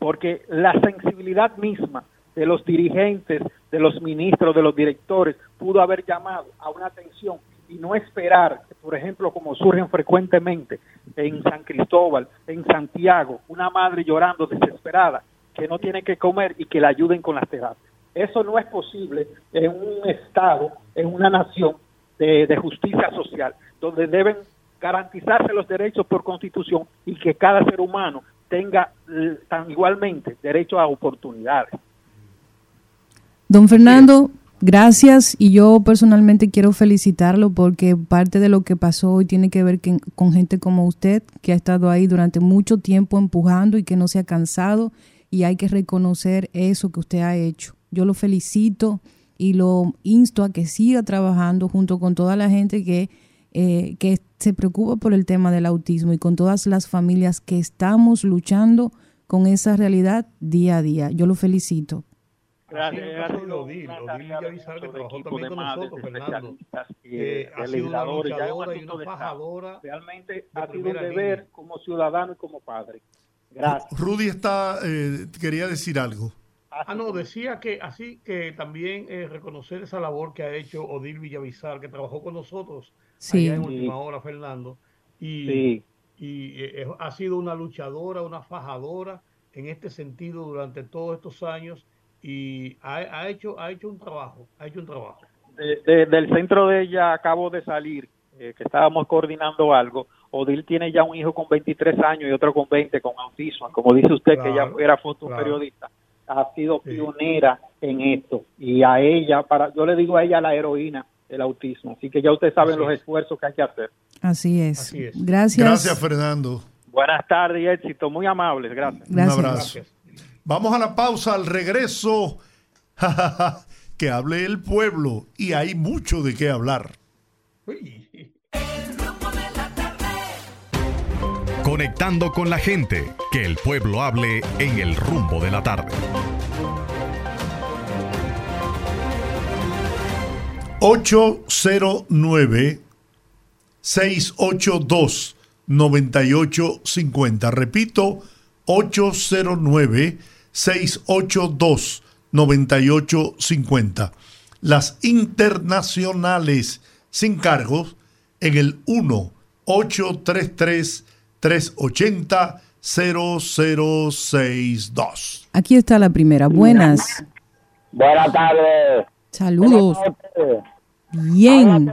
porque la sensibilidad misma de los dirigentes, de los ministros, de los directores, pudo haber llamado a una atención y no esperar, por ejemplo, como surgen frecuentemente en San Cristóbal, en Santiago, una madre llorando desesperada que no tiene que comer y que la ayuden con las terapias. Eso no es posible en un Estado, en una nación de, de justicia social, donde deben garantizarse los derechos por constitución y que cada ser humano tenga tan igualmente derecho a oportunidades. Don Fernando, gracias y yo personalmente quiero felicitarlo porque parte de lo que pasó hoy tiene que ver con gente como usted que ha estado ahí durante mucho tiempo empujando y que no se ha cansado y hay que reconocer eso que usted ha hecho. Yo lo felicito y lo insto a que siga trabajando junto con toda la gente que, eh, que se preocupa por el tema del autismo y con todas las familias que estamos luchando con esa realidad día a día. Yo lo felicito. Gracias. Gracias, Odil, Odil Villavizar, que trabajó también con nosotros, Fernando. que ha sido una luchadora y una fajadora. Realmente de ha sido un deber línea. como ciudadano y como padre. Gracias. Rudy está, eh, quería decir algo. Ah, no, decía que así que también eh, reconocer esa labor que ha hecho Odil Villavizar, que trabajó con nosotros Sí. allá en última hora, Fernando, y, Sí. y eh, ha sido una luchadora, una fajadora en este sentido durante todos estos años y ha, ha hecho ha hecho un trabajo, ha hecho un trabajo. de- de- del centro de ella acabo de salir, eh, que estábamos coordinando algo. Odil tiene ya un hijo con 23 años y otro con 20 con autismo. Como dice usted, que Claro, ella era fotoperiodista, ha sido pionera en esto. Y a ella, para yo le digo a ella la heroína del autismo. Así que ya ustedes saben Así los es. esfuerzos que hay que hacer. Así es. Así es. Gracias. Gracias, Fernando. Buenas tardes y éxito. Muy amables. Gracias. Gracias. Un abrazo. Vamos a la pausa, al regreso. que hable el pueblo y hay mucho de qué hablar. Conectando con la gente, que el pueblo hable en el rumbo de la tarde. 809 682 9850. Repito, 809 682 9850. Las internacionales sin cargos en el 1 833 380 0062. Aquí está la primera. Buenas. Buenas tardes. Saludos. Bien.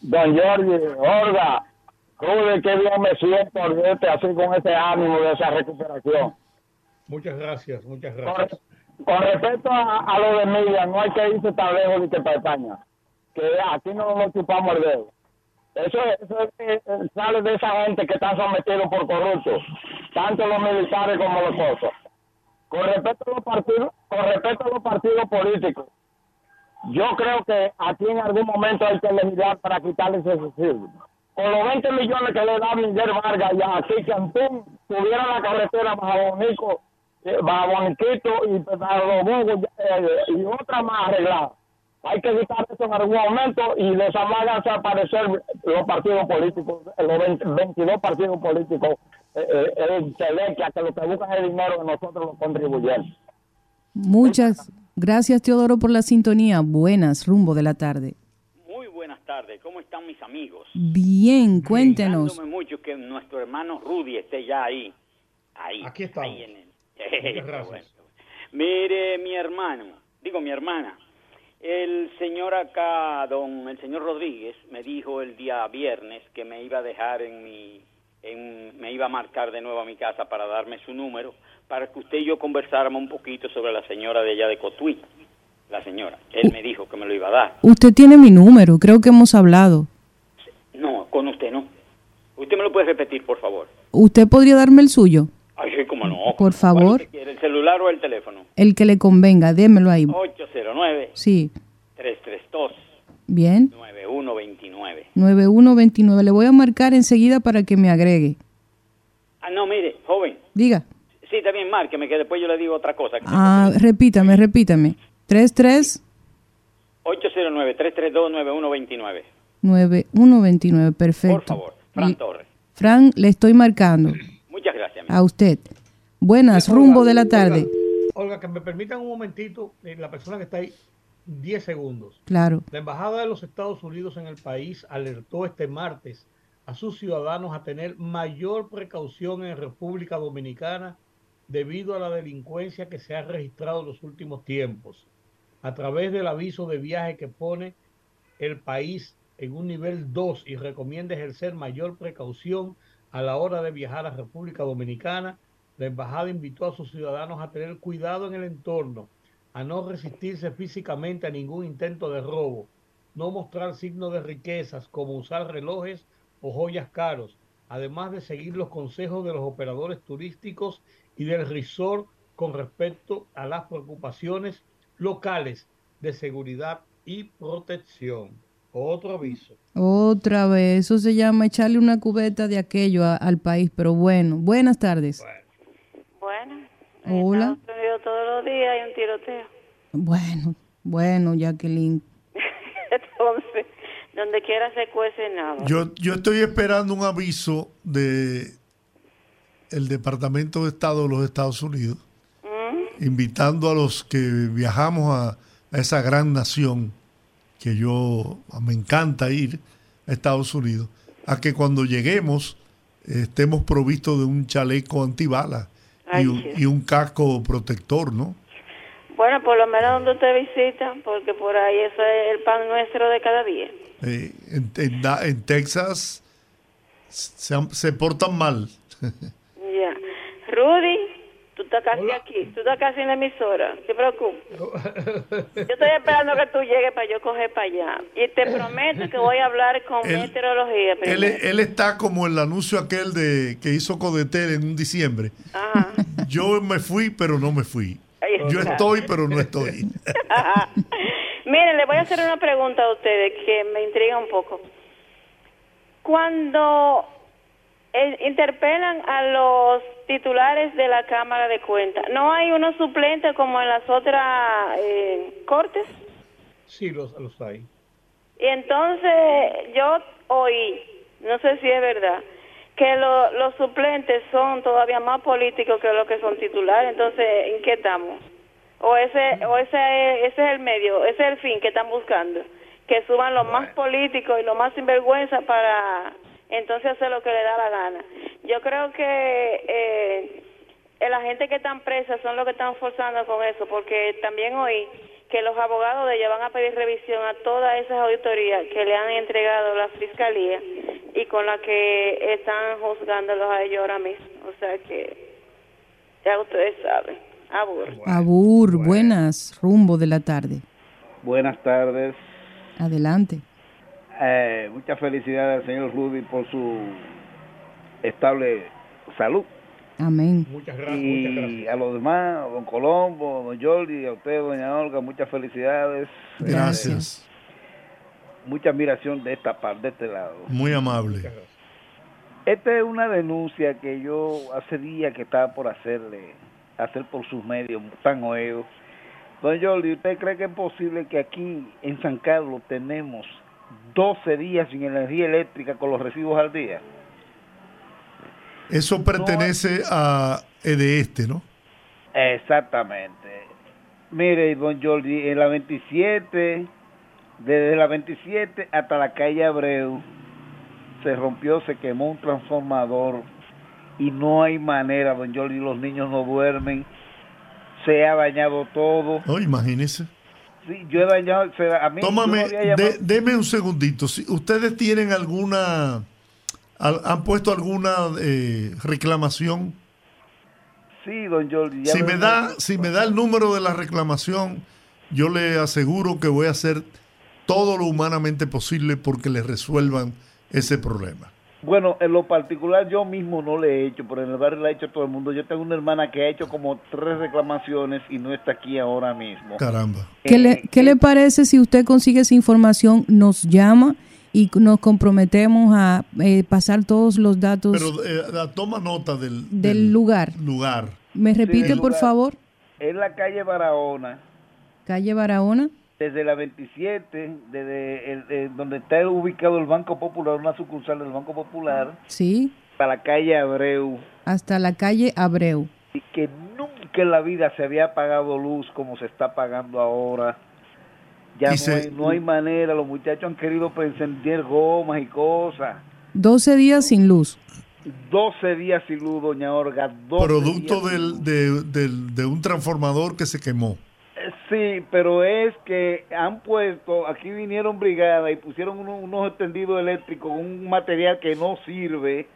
Don Jorge, Olga, Rudy, qué bien me siento al verte así con ese ánimo de esa recuperación. Muchas gracias, muchas gracias. con respecto a, a lo de Miriam, no hay que irse tan lejos ni que para España, que aquí no nos chupamos el dedo. Eso, eso es, eh, eh, sale de esa gente que está sometido por corruptos, tanto los militares como los cosas. Con respecto a los partidos, con respecto a los partidos políticos, yo creo que aquí en algún momento hay que legislar para quitarle ese subsidio. Con los 20 millones que le da Miguel Vargas ya aquí Cantún, tuviera la carretera Baja Bonico, eh, Boniquito y Los Bugos, eh, y otra más arreglada. Hay que quitar eso en algún momento y les hagan desaparecer los partidos políticos, los 20 22 partidos políticos, eh, eh, eh, selecta, que lo que buscan es dinero de nosotros los contribuyentes. Muchas gracias, Teodoro, por la sintonía. Buenas, rumbo de la tarde. Muy buenas tardes, ¿cómo están mis amigos? Bien, cuéntenos. Dándome mucho que nuestro hermano Rudy esté ya ahí. Ahí. Aquí estamos. ahí en el- gracias. Mire, mi hermano, digo mi hermana, el señor acá, don, el señor Rodríguez, me dijo el día viernes que me iba a dejar en mi, en, me iba a marcar de nuevo a mi casa para darme su número, para que usted y yo conversáramos un poquito sobre la señora de allá de Cotuí, la señora. Él me dijo que me lo iba a dar. Usted tiene mi número, creo que hemos hablado. No, con usted no. Usted me lo puede repetir, por favor. ¿Usted podría darme el suyo? Ay, sí, cómo no. Por favor, ¿Quiere el celular o el teléfono? el que le convenga, démelo ahí. 809 Sí, 332 bien. 9129. 9129. Le voy a marcar enseguida para que me agregue. Ah, no, mire, joven. Diga. Sí, también márqueme, que después yo le digo otra cosa. Ah, repítame, repítame. 33 809-332-9129. 9129, perfecto. Por favor, Fran Y- Torres. Fran, le estoy marcando Muchas gracias. a usted. Buenas, rumbo de la tarde. Olga, que me permitan un momentito, eh, la persona que está ahí, 10 segundos. Claro. La Embajada de los Estados Unidos en el país alertó este martes a sus ciudadanos a tener mayor precaución en República Dominicana debido a la delincuencia que se ha registrado en los últimos tiempos. A través del aviso de viaje que pone el país en un nivel 2 y recomienda ejercer mayor precaución a la hora de viajar a República Dominicana, la embajada invitó a sus ciudadanos a tener cuidado en el entorno, a no resistirse físicamente a ningún intento de robo, no mostrar signos de riquezas como usar relojes o joyas caros, además de seguir los consejos de los operadores turísticos y del resort con respecto a las preocupaciones locales de seguridad y protección. Otro aviso. Otra vez, eso se llama echarle una cubeta de aquello a- al país, pero bueno, buenas tardes. Bueno, Hola. Todos los días hay un tiroteo. Bueno, bueno, Jacqueline. Entonces, donde quiera se cuece nada. Yo, yo estoy esperando un aviso de el Departamento de Estado de los Estados Unidos, ¿Mm? invitando a los que viajamos a, a esa gran nación que yo me encanta ir a Estados Unidos, a que cuando lleguemos eh, estemos provistos de un chaleco antibala y un, sí. y un casco protector, ¿no? Bueno, por lo menos donde usted visita, porque por ahí eso es el pan nuestro de cada día. Eh, en, en Da- en Texas se, han- se portan mal. Ya. Rudy, tú estás casi aquí, tú estás casi en la emisora, no te preocupes. Yo estoy esperando que tú llegues para yo coger para allá. Y te prometo que voy a hablar con Él- meteorología él está como el anuncio aquel de que hizo Codetel en un diciembre. Ajá. Yo me fui, pero no me fui. Yo estoy, pero no estoy. Miren, le voy a hacer una pregunta a ustedes que me intriga un poco. Cuando eh, interpelan a los titulares de la Cámara de Cuentas, ¿no hay unos suplentes como en las otras eh, cortes? Sí, los, los hay. Y entonces yo oí, no sé si es verdad, que lo- los suplentes son todavía más políticos que los que son titulares. Entonces, ¿en qué estamos? O ese, o ese, ese es el medio, ese es el fin que están buscando, que suban los más políticos y los más sinvergüenza para entonces hacer lo que le da la gana. Yo creo que eh, eh, la gente que están presas son los que están forzando con eso, porque también oí que los abogados de ella van a pedir revisión a todas esas auditorías que le han entregado la fiscalía y con la que están juzgándolos a ellos ahora mismo. O sea que ya ustedes saben. Abur. Abur, buenas, rumbo de la tarde. Buenas tardes. Adelante. Eh, muchas felicidades al señor Rudy por su estable salud. Amén. Muchas Y a los demás, a don Colombo, don Jordi, a usted, doña Olga, muchas felicidades. Gracias. Eh, mucha admiración de esta parte, de este lado. Muy amable. Esta es una denuncia que yo hace días que estaba por hacerle, hacer por sus medios tan oídos. Don Jordi, ¿usted cree que es posible que aquí en San Carlos tenemos 12 días sin energía eléctrica con los recibos al día? Eso pertenece a Edeeste, ¿no? Exactamente. Mire, don Jordi, en la 27, desde la 27 hasta la calle Abreu, se rompió, se quemó un transformador y no hay manera, don Jordi, los niños no duermen, se ha dañado todo. Oh, imagínese. Sí, yo he dañado, se- a mí Tómame, no deme un segundito. Si ustedes tienen alguna, al- han puesto alguna eh, reclamación. Sí, don Jordi. Si me da, si me da el número de la reclamación, yo le aseguro que voy a hacer todo lo humanamente posible porque le resuelvan ese problema. Bueno, en lo particular yo mismo no le he hecho, pero en el barrio le ha hecho todo el mundo. Yo tengo una hermana que ha hecho como tres reclamaciones y no está aquí ahora mismo. Caramba. ¿Qué le, ¿Qué le parece si usted consigue esa información, nos llama y nos comprometemos a eh, pasar todos los datos Pero eh, toma nota del, del lugar. lugar. ¿Me repite, el por lugar. favor? En la calle Barahona, Calle Barahona. desde la 27, desde el- eh, donde está ubicado el Banco Popular, una sucursal del Banco Popular, Sí. para la calle Abreu, Hasta la calle Abreu. y que nunca en la vida se había pagado luz como se está pagando ahora. Ya no, se- hay, no hay manera, los muchachos han querido pues, encender gomas y cosas. 12 días sin luz. 12 días sin luz, doña Orga. 12 Producto del, de, del- de un transformador que se quemó. Eh, Sí, pero es que han puesto, aquí vinieron brigadas y pusieron unos, unos extendidos eléctricos, un material que no sirve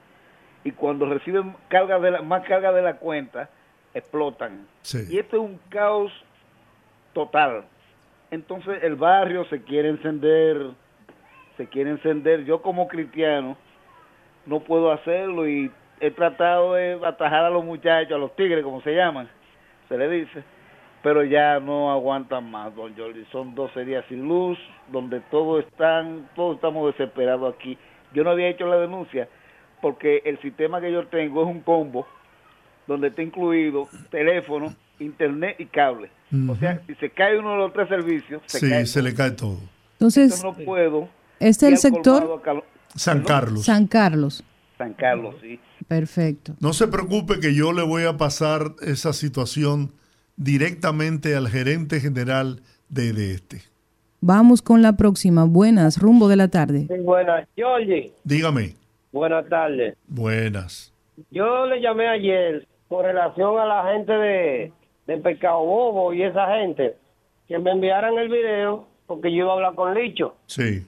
y cuando reciben carga de la, más carga de la cuenta, explotan. Sí. Y esto es un caos total. Entonces el barrio se quiere encender, se quiere encender. Yo como cristiano no puedo hacerlo y he tratado de atajar a los muchachos, a los tigres como se llaman, se le dice, pero ya no aguantan más, don Jordi. Son 12 días sin luz, donde todos están, todos estamos desesperados aquí. Yo no había hecho la denuncia porque el sistema que yo tengo es un combo donde está incluido teléfono, internet y cable. O sea, si se cae uno de los tres servicios, se Sí, cae. se le cae todo. Entonces, Entonces no puedo. este es el sector San Carlos. San Carlos. San Carlos, sí. Perfecto. No se preocupe que yo le voy a pasar esa situación directamente al gerente general de, de este. Vamos con la próxima. Buenas, rumbo de la tarde. Sí, buenas. Georgie, Dígame. buenas tardes. Buenas. Yo le llamé ayer con relación a la gente de, de Pescado Bobo y esa gente que me enviaran el video porque yo iba a hablar con Licho. Sí.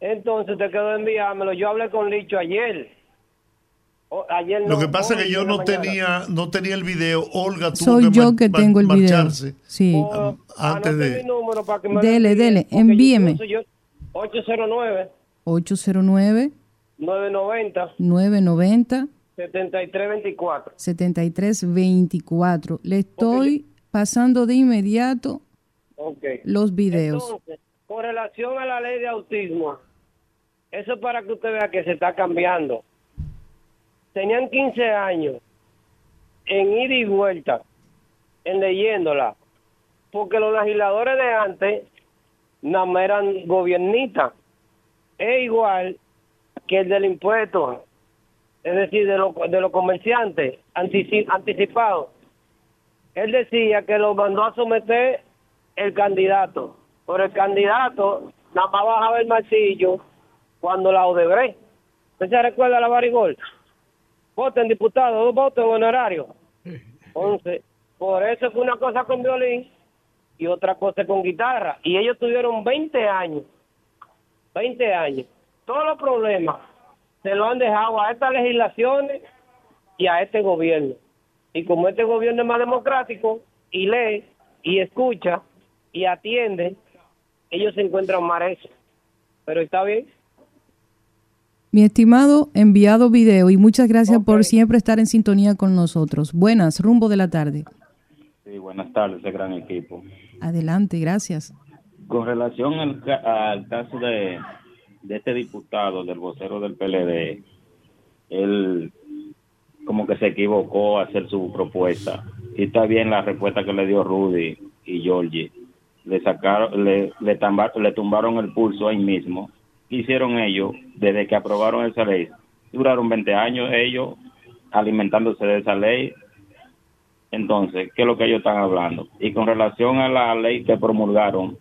Entonces te quedó de enviármelo. Yo hablé con Licho ayer. O- ayer Lo no, que pasa es que yo no mañana. tenía, no tenía el video. Olga tuvo Soy que yo que tengo el video. marcharse Sí. O- antes de... mi número para que me lo Dele, dele, envíeme. yo- 809 809 990 990 7324. 7324. Le estoy pasando de inmediato los videos. Entonces, con relación a la ley de autismo, eso es para que usted vea que se está cambiando. Tenían 15 años en ida y vuelta, en leyéndola, porque los legisladores de antes más eran gobiernistas. Es igual que el del impuesto, es decir, de los de los comerciantes antici- anticipados. Él decía que lo mandó a someter el candidato, pero el candidato nada más bajaba el martillo cuando la Odebrecht. ¿Usted se recuerda la barigol? Voten diputados, dos votos en honorario. Entonces, por eso es que una cosa con violín y otra cosa con guitarra. Y ellos tuvieron 20 años, 20 años. Todos los problemas se lo han dejado a estas legislaciones y a este gobierno. Y como este gobierno es más democrático y lee y escucha y atiende, ellos se encuentran más eso. Pero está bien. Mi estimado enviado video y muchas gracias por siempre estar en sintonía con nosotros. Buenas, rumbo de la tarde. Sí, buenas tardes, gran equipo. Adelante, gracias. Con relación al, al caso de, de este diputado, del vocero del PLD, él como que se equivocó a hacer su propuesta. Y está bien la respuesta que le dio Rudy y Georgie. Le sacaron, le, le, le tumbaron el pulso ahí mismo. ¿Qué hicieron ellos desde que aprobaron esa ley? Duraron 20 años ellos alimentándose de esa ley. Entonces, ¿qué es lo que ellos están hablando? Y con relación a la ley que promulgaron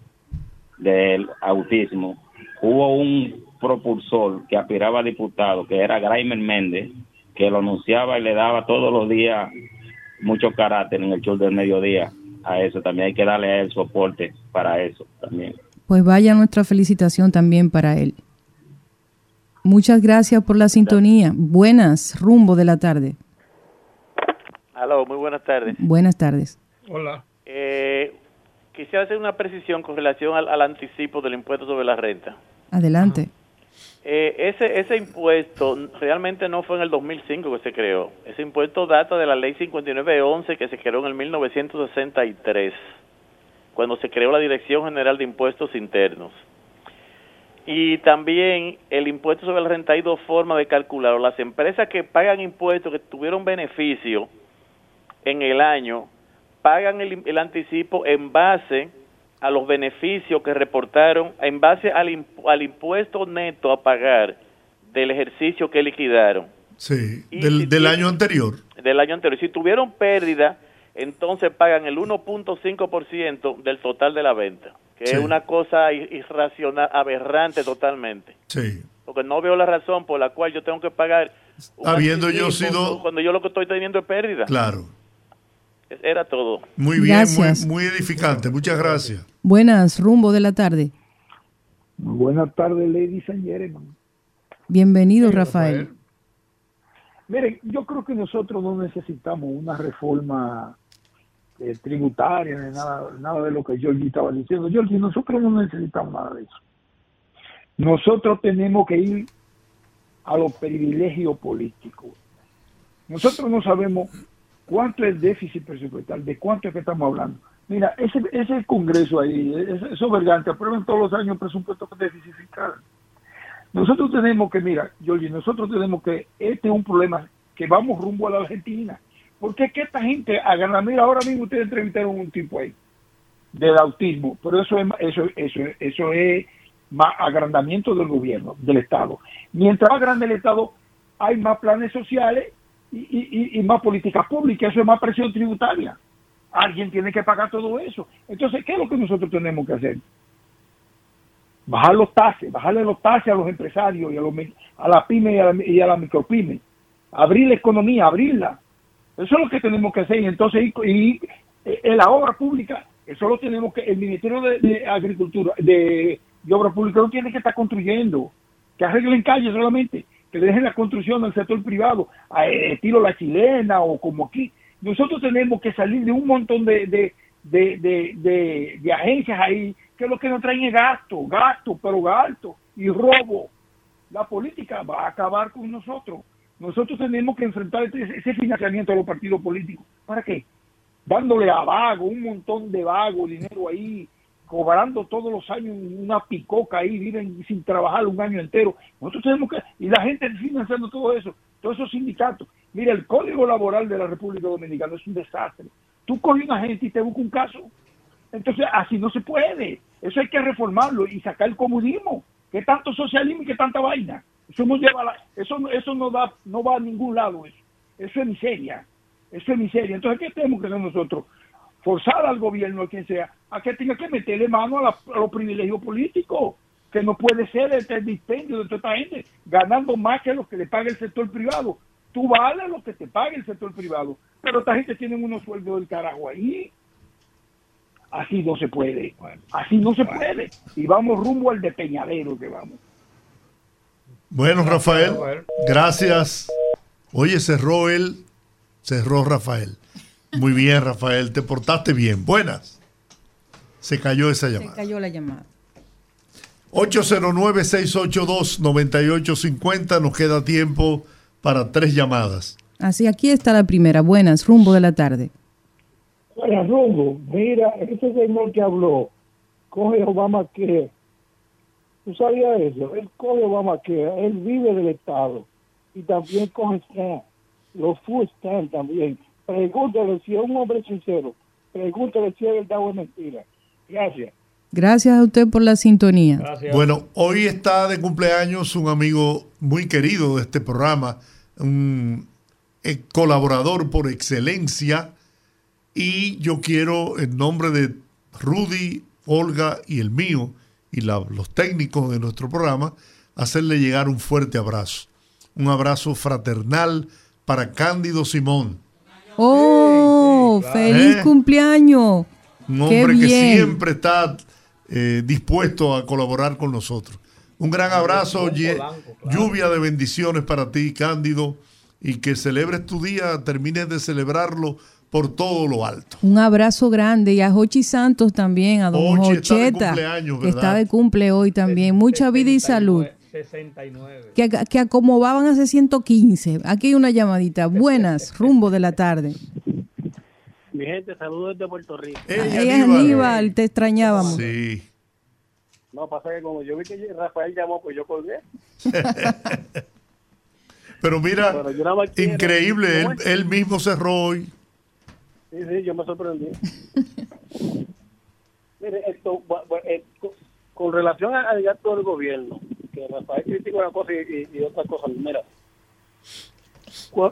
del autismo, hubo un propulsor que aspiraba a diputado, que era Graimer Méndez, que lo anunciaba y le daba todos los días mucho carácter en el show del mediodía. A eso también hay que darle a él soporte para eso también. Pues vaya nuestra felicitación también para él. Muchas gracias por la sintonía. Buenas, rumbo de la tarde. Aló, muy buenas tardes. Buenas tardes. Hola. Eh, quisiera hacer una precisión con relación al, al anticipo del impuesto sobre la renta. Adelante. Eh, ese, ese impuesto realmente no fue en el 2005 que se creó. Ese impuesto data de la ley 5911 que se creó en el 1963, cuando se creó la Dirección General de Impuestos Internos. Y también el impuesto sobre la renta hay dos formas de calcularlo. Las empresas que pagan impuestos, que tuvieron beneficio en el año, pagan el, el anticipo en base a los beneficios que reportaron, en base al, imp- al impuesto neto a pagar del ejercicio que liquidaron Sí, del, del año anterior. del año anterior. Si tuvieron pérdida, entonces pagan el 1.5% del total de la venta, que Sí. es una cosa irracional, aberrante totalmente. Sí. Porque no veo la razón por la cual yo tengo que pagar un Habiendo yo sido- cuando yo lo que estoy teniendo es pérdida. Claro. Era todo. Muy bien, muy, Gracias. muy edificante. Muchas gracias. Buenas, rumbo de la tarde. Buenas tardes, ladies and gentlemen. Bienvenido, Rafael. Miren, yo creo que nosotros no necesitamos una reforma eh, tributaria ni nada, nada de lo que Georgie estaba diciendo. Georgie, nosotros no necesitamos nada de eso. Nosotros tenemos que ir a los privilegios políticos. Nosotros no sabemos cuánto es el déficit presupuestal, de cuánto es que estamos hablando. Mira, ese, ese Congreso ahí, esos vergantes aprueban todos los años presupuestos déficit fiscal. Nosotros tenemos que, mira, Georgie, nosotros tenemos que, este es un problema que vamos rumbo a la Argentina. Porque es que esta gente agarra, mira, ahora mismo ustedes entrevistaron un tipo ahí del autismo, pero eso es, eso, eso, eso es más agrandamiento del gobierno, del Estado. Mientras más grande el Estado, hay más planes sociales y, y- y- más políticas públicas, eso es más presión tributaria. Alguien tiene que pagar todo eso. Entonces, ¿qué es lo que nosotros tenemos que hacer? bajar los taxes, bajarle los taxes a los empresarios y a, los, a la pyme y a la, y a la micropyme, abrir la economía, abrirla. Eso es lo que tenemos que hacer. Y entonces, y, y, eh, en la obra pública, eso lo tenemos que, el Ministerio de, de Agricultura, de, de Obra Pública, no tiene que estar construyendo, que arreglen calles solamente, que dejen la construcción al sector privado, a eh, estilo la chilena o como aquí. Nosotros tenemos que salir de un montón de, de, de, de, agencias ahí que lo que nos traen es gasto, gasto, pero gasto y robo. La política va a acabar con nosotros. Nosotros tenemos que enfrentar ese, ese financiamiento a los partidos políticos. ¿Para qué? Dándole a vago, un montón de vago, dinero ahí, cobrando todos los años una picoca ahí, viven sin trabajar un año entero. Nosotros tenemos que, y la gente financiando todo eso, todos esos sindicatos. Mira, el código laboral de la República Dominicana es un desastre. Tú coges una gente y te busca un caso. Entonces, así no se puede. Eso hay que reformarlo y sacar el comunismo. ¿Qué tanto socialismo y qué tanta vaina? Eso no lleva la- eso, eso no, da, no va a ningún lado. Eso, eso es miseria. Eso es miseria. Entonces, ¿qué tenemos que hacer nosotros? Forzar al gobierno, a quien sea, a que tenga que meterle mano a, la- a los privilegios políticos. Que no puede ser este dispendio de toda esta gente ganando más que lo que le paga el sector privado. Tú vales lo que te paga el sector privado. Pero esta gente tiene unos sueldos del carajo ahí. Así no se puede. Así no se puede. Y vamos rumbo al despeñadero que vamos. Bueno, Rafael, gracias. Oye, cerró él, cerró Rafael. Muy bien, Rafael, te portaste bien. Buenas. Se cayó esa Se llamada. cayó la llamada. 809-682-9850. Nos queda tiempo para tres llamadas. Así, aquí está la primera. Buenas, rumbo de la tarde. Bueno, Rumbo, mira, ese señor que habló, coge Obama que ¿Tú sabías eso? Él coge Obama que él vive del Estado y también coge SNAP, los food stamp también. Pregúntale si es un hombre sincero, pregúntale si es verdad o es mentira. Gracias. Gracias a usted por la sintonía. Bueno, hoy está de cumpleaños un amigo muy querido de este programa, un eh, colaborador por excelencia, y yo quiero, en nombre de Rudy, Olga y el mío, y la- los técnicos de nuestro programa, hacerle llegar un fuerte abrazo. Un abrazo fraternal para Cándido Simón, ¡Oh! ¡Feliz Eh. cumpleaños! un ¡Qué hombre que bien! siempre está eh, dispuesto a colaborar con nosotros. Un gran abrazo, lluvia de bendiciones para ti, Cándido, y que celebres tu día, termines de celebrarlo por todo lo alto. Un abrazo grande y a Jochi Santos también, a don Jochi está de Jocheta, cumpleaños, que ¿verdad? está de cumple hoy también. Mucha vida y salud. 69. Que, que acomodaban hace 115. Aquí hay una llamadita. Buenas, rumbo de la tarde. Mi gente, saludos desde Puerto Rico. Aníbal, te extrañábamos. Sí. No, pasa que como yo vi que Rafael llamó, pues yo colgué. Pero mira, increíble, él, él mismo cerró hoy. Sí, sí, yo me sorprendí. Mire, esto, eh, co- con relación al gasto del gobierno, que Rafael critica una cosa y, otra cosa, mira,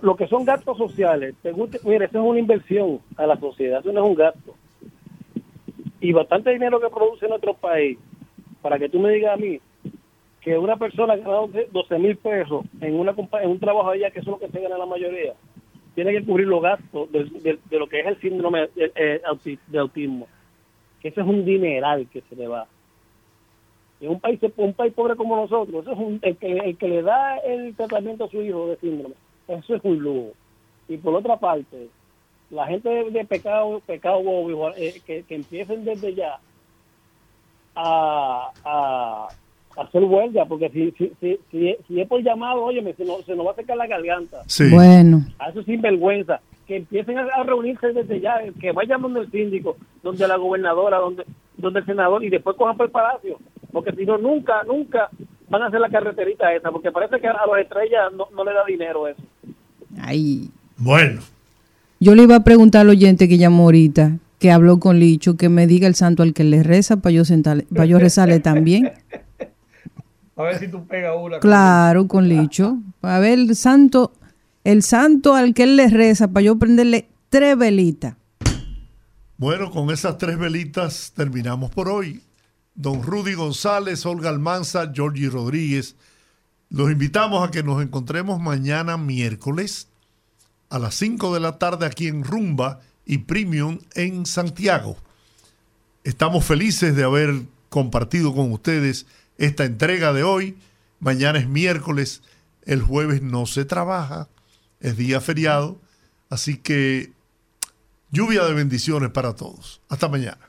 lo que son gastos sociales, te guste- mire, eso es una inversión a la sociedad, eso no es un gasto. Y bastante dinero que produce nuestro país, para que tú me digas a mí que una persona gana 12 mil pesos en, una, en un trabajo allá, que eso es lo que se gana la mayoría, tiene que cubrir los gastos de, lo que es el síndrome de, eh, auti- de autismo. Que eso es un dineral que se le va. En un país, un país pobre como nosotros, eso es un, el, que, el que le da el tratamiento a su hijo de síndrome, eso es un lujo. Y por otra parte, la gente de, de pecado, pecado bobo, eh, que, que empiecen desde ya a, a, a hacer huelga, porque si, si, si, si, si es por llamado, oye, se nos, se nos va a secar la garganta. Bueno. A eso sinvergüenza. Que empiecen a, a reunirse desde ya, que vayan donde el síndico, donde la gobernadora, donde, donde el senador, y después cojan por el palacio. Porque si no, nunca, nunca van a hacer la carreterita esa, porque parece que a los estrellas no, no le da dinero eso. Ay. Bueno. Yo le iba a preguntar al oyente que llamó ahorita, que habló con Licho, que me diga el santo al que le reza para yo, sentarle- para yo rezarle también. A ver si tú pegas una. Claro, con Licho. A ver, el santo, el santo al que él le reza para yo prenderle tres velitas. Bueno, con esas tres velitas terminamos por hoy. Don Rudy González, Olga Almanza, Georgie Rodríguez. Los invitamos a que nos encontremos mañana miércoles a las 5 de la tarde aquí en Rumba y Premium en Santiago. Estamos felices de haber compartido con ustedes esta entrega de hoy. Mañana es miércoles, el jueves no se trabaja, es día feriado, así que lluvia de bendiciones para todos. Hasta mañana.